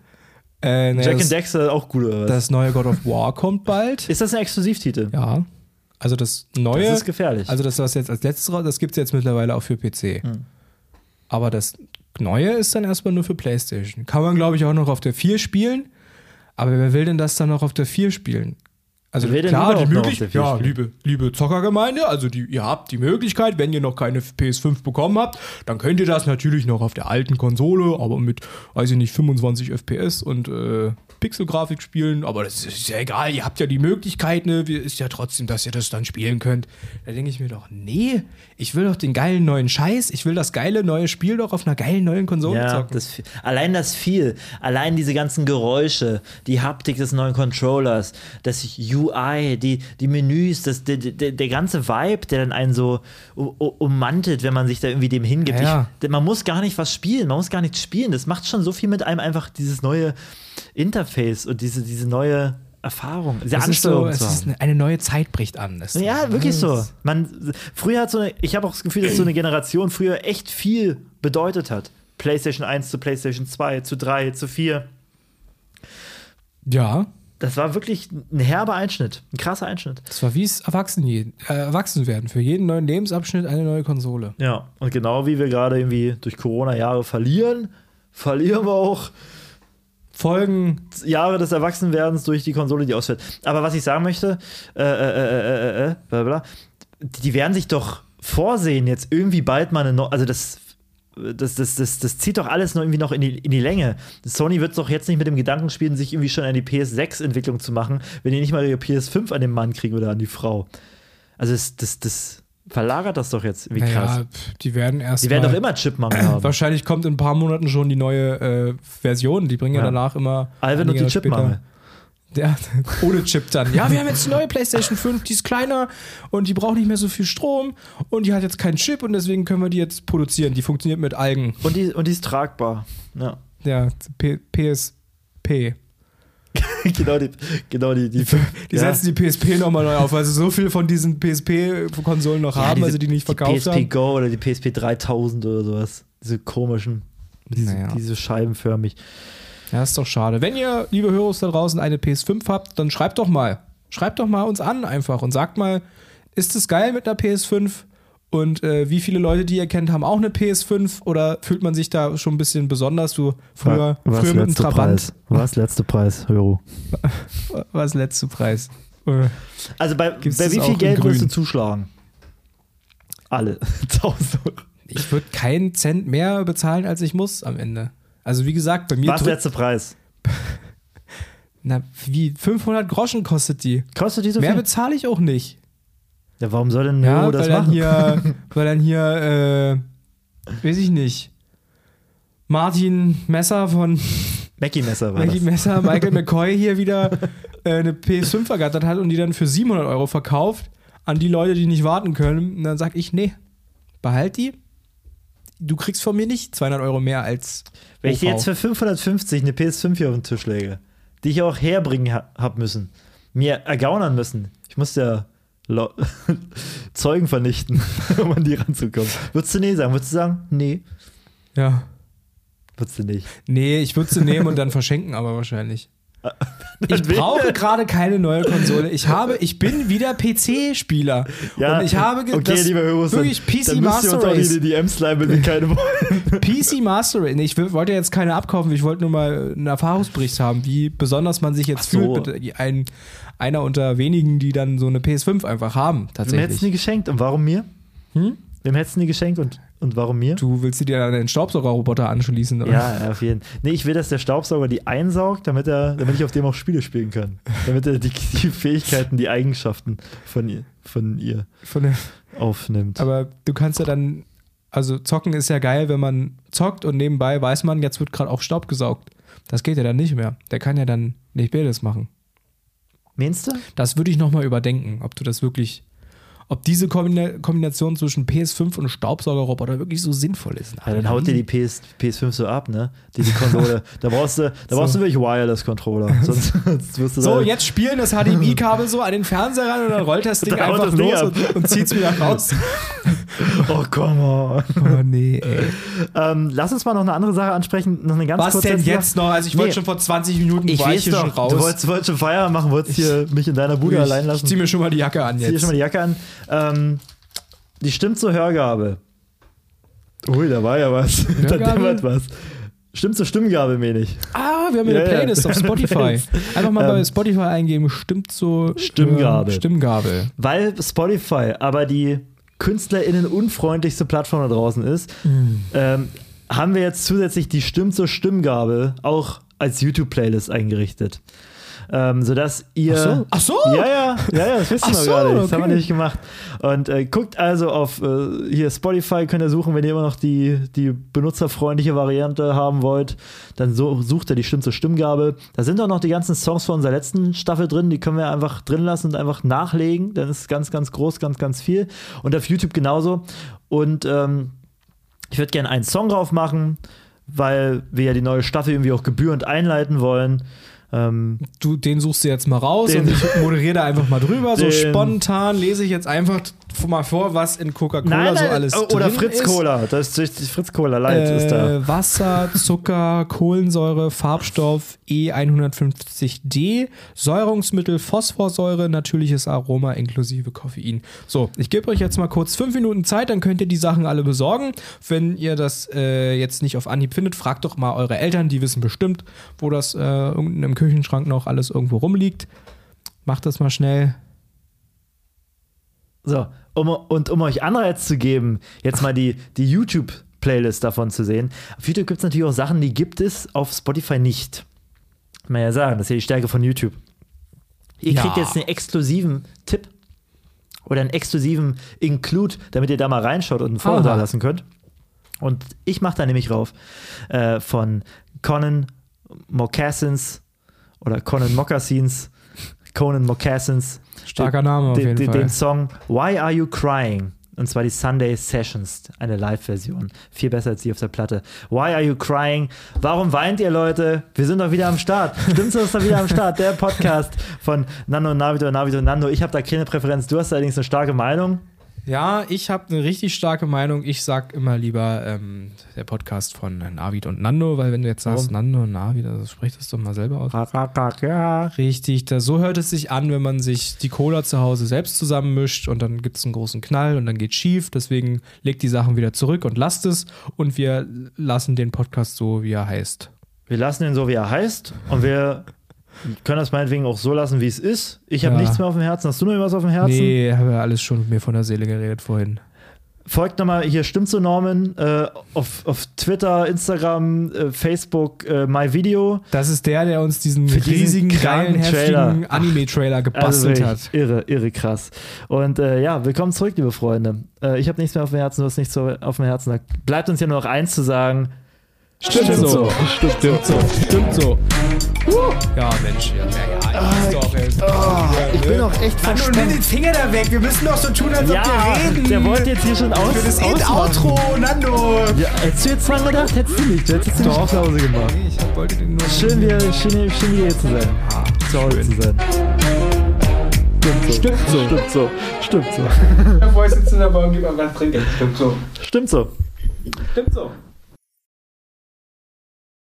Äh, ne, Jack das, and Dexter auch gut, oder was? das neue God of War kommt bald. ist das ein Exklusivtitel? Ja. Also das neue. Das ist gefährlich. Also das, was jetzt als letztes raus, das gibt es jetzt mittlerweile auch für PC. Hm. Aber das neue ist dann erstmal nur für PlayStation. Kann man, glaube ich, auch noch auf der 4 spielen. Aber wer will denn das dann noch auf der 4 spielen? Also klar, die Möglichkeit, der 4 ja, spielen? liebe, liebe Zockergemeinde, also die, ihr habt die Möglichkeit, wenn ihr noch keine PS5 bekommen habt, dann könnt ihr das natürlich noch auf der alten Konsole, aber mit, weiß ich nicht, 25 FPS und äh, Pixelgrafik spielen, aber das ist ja egal, ihr habt ja die Möglichkeit, ne, wir- ist ja trotzdem, dass ihr das dann spielen könnt. Da denke ich mir doch, nee, ich will doch den geilen neuen Scheiß, ich will das geile neue Spiel doch auf einer geilen neuen Konsole Ja, zocken. das, allein das viel, allein diese ganzen Geräusche, die Haptik des neuen Controllers, das UI, die, die Menüs, das, der, der, der ganze Vibe, der dann einen so ummantelt, wenn man sich da irgendwie dem hingibt. Ja, ja. Ich, man muss gar nicht was spielen, man muss gar nichts spielen. Das macht schon so viel mit einem einfach dieses neue Interface und diese, diese neue Erfahrung, diese es ist so, es ist eine, neue Zeit bricht an. Das Ja, wirklich so. Man, früher hat so eine, ich habe auch das Gefühl, dass so eine Generation früher echt viel bedeutet hat. PlayStation 1 zu PlayStation 2, zu 3, zu 4. Ja, Das war wirklich ein herber Einschnitt, ein krasser Einschnitt. Das war wie es erwachsen, je, äh, erwachsen werden. Für jeden neuen Lebensabschnitt eine neue Konsole. Ja, und genau wie wir gerade irgendwie durch Corona-Jahre verlieren, verlieren wir auch Folgen. Jahre des Erwachsenwerdens durch die Konsole, die ausfällt. Aber was ich sagen möchte, äh, äh, äh, äh, äh, bla, bla, die die werden sich doch vorsehen, jetzt irgendwie bald mal eine neue, also das, das, das, das, das zieht doch alles noch irgendwie noch in die, in die Länge. Sony wird doch jetzt nicht mit dem Gedanken spielen, sich irgendwie schon an die PS6-Entwicklung zu machen, wenn die nicht mal ihre PS5 an den Mann kriegen oder an die Frau. Also das, das, das verlagert das doch jetzt irgendwie krass. Naja, die werden erst. Die werden doch immer Chipmangel haben. Wahrscheinlich kommt in ein paar Monaten schon die neue äh, Version. Die bringen ja, Ja. danach immer. Alvin und die Chipmangel. Der, ohne Chip dann. Ja, wir haben jetzt die neue PlayStation 5, die ist kleiner und die braucht nicht mehr so viel Strom und die hat jetzt keinen Chip und deswegen können wir die jetzt produzieren. Die funktioniert mit Algen. Und die, und die ist tragbar. Ja. Ja, P PSP. genau die, genau die, die, Die ja. setzen die PSP nochmal neu auf, weil sie so viel von diesen PSP-Konsolen noch haben, weil sie die nicht verkauft PSP haben. Go oder die PSP 3000 oder sowas. Diese komischen, diese, Naja. diese scheibenförmig. Ja, ist doch schade. Wenn ihr, liebe Hörer da draußen, eine PS5 habt, dann schreibt doch mal. Schreibt doch mal uns an einfach und sagt mal, ist es geil mit einer PS5? Und äh, wie viele Leute, die ihr kennt, haben auch eine PS5? Oder fühlt man sich da schon ein bisschen besonders? Du früher, Was früher mit einem letzte Trabant. Preis? Was letzte Preis, Höro? Was letzte Preis? Äh, Also bei, bei wie viel Geld würdest du zuschlagen? Alle. 1000 Euro. Ich würde keinen Cent mehr bezahlen, als ich muss am Ende. Also wie gesagt, bei mir Was letzte Preis? na, wie 500 Groschen kostet die. Kostet die so Mehr viel? bezahle ich auch nicht. Ja, warum soll denn Ja, Höro das machen? hier, weil dann hier, äh, weiß ich nicht, Martin Messer von Mackie Messer war Maggie das. Messer, Michael McCoy hier wieder äh, eine PS5 ergattert hat und die dann für 700 Euro verkauft an die Leute, die nicht warten können. Und dann sag ich, nee, behalt die. Du kriegst von mir nicht 200 Euro mehr als Wenn ich dir OV. jetzt für 550 eine PS5 hier auf den Tisch lege, die ich auch herbringen ha hab müssen, mir ergaunern müssen, ich musste ja Zeugen vernichten, um an die ranzukommen. Würdest du nee sagen? Würdest du sagen, nee? Ja. Würdest du nicht. Nee, ich würde sie nehmen und dann verschenken, aber wahrscheinlich. Ich brauche gerade keine neue Konsole. Ich habe, ich bin wieder PC-Spieler. und ich habe okay, das lieber Hörer, wirklich PC dann Master uns Race. die DMs leihen, wenn wir keine wollen. PC Master Race. Nee, ich wollte jetzt keine abkaufen. Ich wollte nur mal einen Erfahrungsbericht haben, wie besonders man sich jetzt so. fühlt. Mit ein, einer unter wenigen, die dann so eine PS5 einfach haben. Wem hättest du Tatsächlich. nie geschenkt und warum mir? Hm? Wem hättest du nie geschenkt und, und warum mir? Du willst dir dann den Staubsaugerroboter anschließen? Oder? Ja, auf jeden Fall. Nee, ich will, dass der Staubsauger die einsaugt, damit, er, damit ich auf dem auch Spiele spielen kann. Damit er die, die Fähigkeiten, die Eigenschaften von ihr, von ihr Von der, aufnimmt. aber du kannst ja dann, also zocken ist ja geil, wenn man zockt und nebenbei weiß man, jetzt wird gerade auch Staub gesaugt. Das geht ja dann nicht mehr. Der kann ja dann nicht beides machen. Meinst du? Das würde ich nochmal überdenken, ob du das wirklich, ob diese Kombina Kombination zwischen PS5 und Staubsaugerroboter wirklich so sinnvoll ist. Ja, dann haut dir die PS, PS5 so ab, ne? Die, die Konsole. da brauchst du, da brauchst du wirklich Wireless-Controller. Sonst, sonst du So, jetzt spielen das HDMI-Kabel so an den Fernseher ran und dann rollt das Ding einfach das Ding los ab. und, und zieht's wieder raus. Oh, come on. Oh nee, ey. Ähm, lass uns mal noch eine andere Sache ansprechen. Noch eine ganz Was denn jetzt noch? Also ich wollte Nee. schon vor 20 Minuten Ich war weiß hier schon doch, raus. du wolltest, wolltest schon Feierabend machen, wolltest hier mich in deiner Bude allein ich, lassen. ich zieh mir schon mal die Jacke an Zieh dir jetzt. schon mal die Jacke an. Ähm, die stimmt zur Hörgabe. Ui, da war ja was. da dämmert was. Stimmt zur Stimmgabe, meine ich. Ah, wir haben hier Ja, eine ja. Playlist auf Spotify. Playlist. Einfach mal bei Ähm, Spotify eingeben, stimmt so Stimmgabel. äh, Stimmgabel. Weil Spotify aber die KünstlerInnen unfreundlichste Plattform da draußen ist, Hm. ähm, haben wir jetzt zusätzlich die Stimm zur Stimmgabe auch als YouTube-Playlist eingerichtet. Ähm, sodass ihr. Ach so. Ach so. Ja, ja, ja, ja, das wisst ihr Ach noch so, gerade. Das haben wir okay. nämlich gemacht. Und äh, guckt also auf äh, hier Spotify, könnt ihr suchen, wenn ihr immer noch die, die benutzerfreundliche Variante haben wollt. Dann so, sucht ihr die Stimm zur Stimmgabe. Da sind auch noch die ganzen Songs von unserer letzten Staffel drin. Die können wir einfach drin lassen und einfach nachlegen. Dann ist es ganz, ganz groß, ganz, ganz viel. Und auf YouTube genauso. Und ähm, ich würde gerne einen Song drauf machen, weil wir ja die neue Staffel irgendwie auch gebührend einleiten wollen. Ähm, Du, den suchst du jetzt mal raus und ich moderiere da einfach mal drüber. So spontan lese ich jetzt einfach mal vor, was in Coca-Cola so alles oh, oder drin Fritz ist. Cola. Das ist Fritz Cola Light ist da. Äh, Wasser, Zucker, Kohlensäure, Farbstoff E E150D, Säurungsmittel, Phosphorsäure, natürliches Aroma inklusive Koffein. So, ich gebe euch jetzt mal kurz fünf Minuten Zeit, dann könnt ihr die Sachen alle besorgen. Wenn ihr das äh, jetzt nicht auf Anhieb findet, fragt doch mal eure Eltern, die wissen bestimmt, wo das äh, unten im Küchenschrank noch alles irgendwo rumliegt. Macht das mal schnell. So, um, und um euch Anreiz zu geben, jetzt mal die, die YouTube-Playlist davon zu sehen. Auf YouTube gibt es natürlich auch Sachen, die gibt es auf Spotify nicht. Kann man ja sagen, das ist ja die Stärke von YouTube. Ihr Ja. kriegt jetzt einen exklusiven Tipp oder einen exklusiven Include, damit ihr da mal reinschaut und ein Follow da lassen könnt. Und ich mache da nämlich rauf äh, von Conan Mocassins oder Conan Moccasins, Conan Moccasins. Starker Name auf den, jeden den, Fall. Den Song Why Are You Crying? Und zwar die Sunday Sessions, eine Live-Version. Viel besser als die auf der Platte. Why Are You Crying? Warum weint ihr, Leute? Wir sind doch wieder am Start. Stimmt's, ist doch wieder am Start. Der Podcast von Navito, Navito und Nando. Ich habe da keine Präferenz. Du hast allerdings eine starke Meinung. Ja, ich habe eine richtig starke Meinung. Ich sag immer lieber ähm, der Podcast von Navid und Nando, weil wenn du jetzt sagst Nando und Navid, also sprich das doch mal selber aus. Ja. Richtig, da, so hört es sich an, wenn man sich die Cola zu Hause selbst zusammenmischt und dann gibt es einen großen Knall und dann geht schief. Deswegen legt die Sachen wieder zurück und lasst es und wir lassen den Podcast so, wie er heißt. Wir lassen ihn so, wie er heißt. Und wir können das meinetwegen auch so lassen, wie es ist. Ich habe Ja. nichts mehr auf dem Herzen. Hast du noch was auf dem Herzen? Nee, habe ja alles schon mir von der Seele geredet vorhin. Folgt nochmal, hier stimmt so Norman, äh, auf, auf Twitter, Instagram, äh, Facebook, äh, MyVideo. Das ist der, der uns diesen diesen riesigen, geilen, heftigen Anime-Trailer Also gebastelt wirklich hat. irre, irre krass. Und äh, ja, willkommen zurück, liebe Freunde. Äh, ich habe nichts mehr auf dem Herzen, du hast nichts so auf dem Herzen. Da bleibt uns ja nur noch eins zu sagen. Stimmt, so. Stimmt, so. Stimmt so. Ja, Mensch, ja, ja, ja, ist doch, ey. Ich bin auch echt Mann, und nimm den Finger da weg. Wir müssen doch so tun, als ob Ja, wir reden. der wollte jetzt hier schon aus. Für das. Outro, Nando. Ja, hättest du jetzt dran gedacht? Hättest du nicht. Du hättest jetzt nicht zu Hause gemacht. Nee, ich wollte den nur. Schön, wieder, schön, schön wieder hier zu sein. zu Hause zu sein. Stimmt so. Stimmt so. Stimmt so. Der Boy sitzt in der Bar und gibt mal was trinken. Stimmt so. Stimmt so. Stimmt so.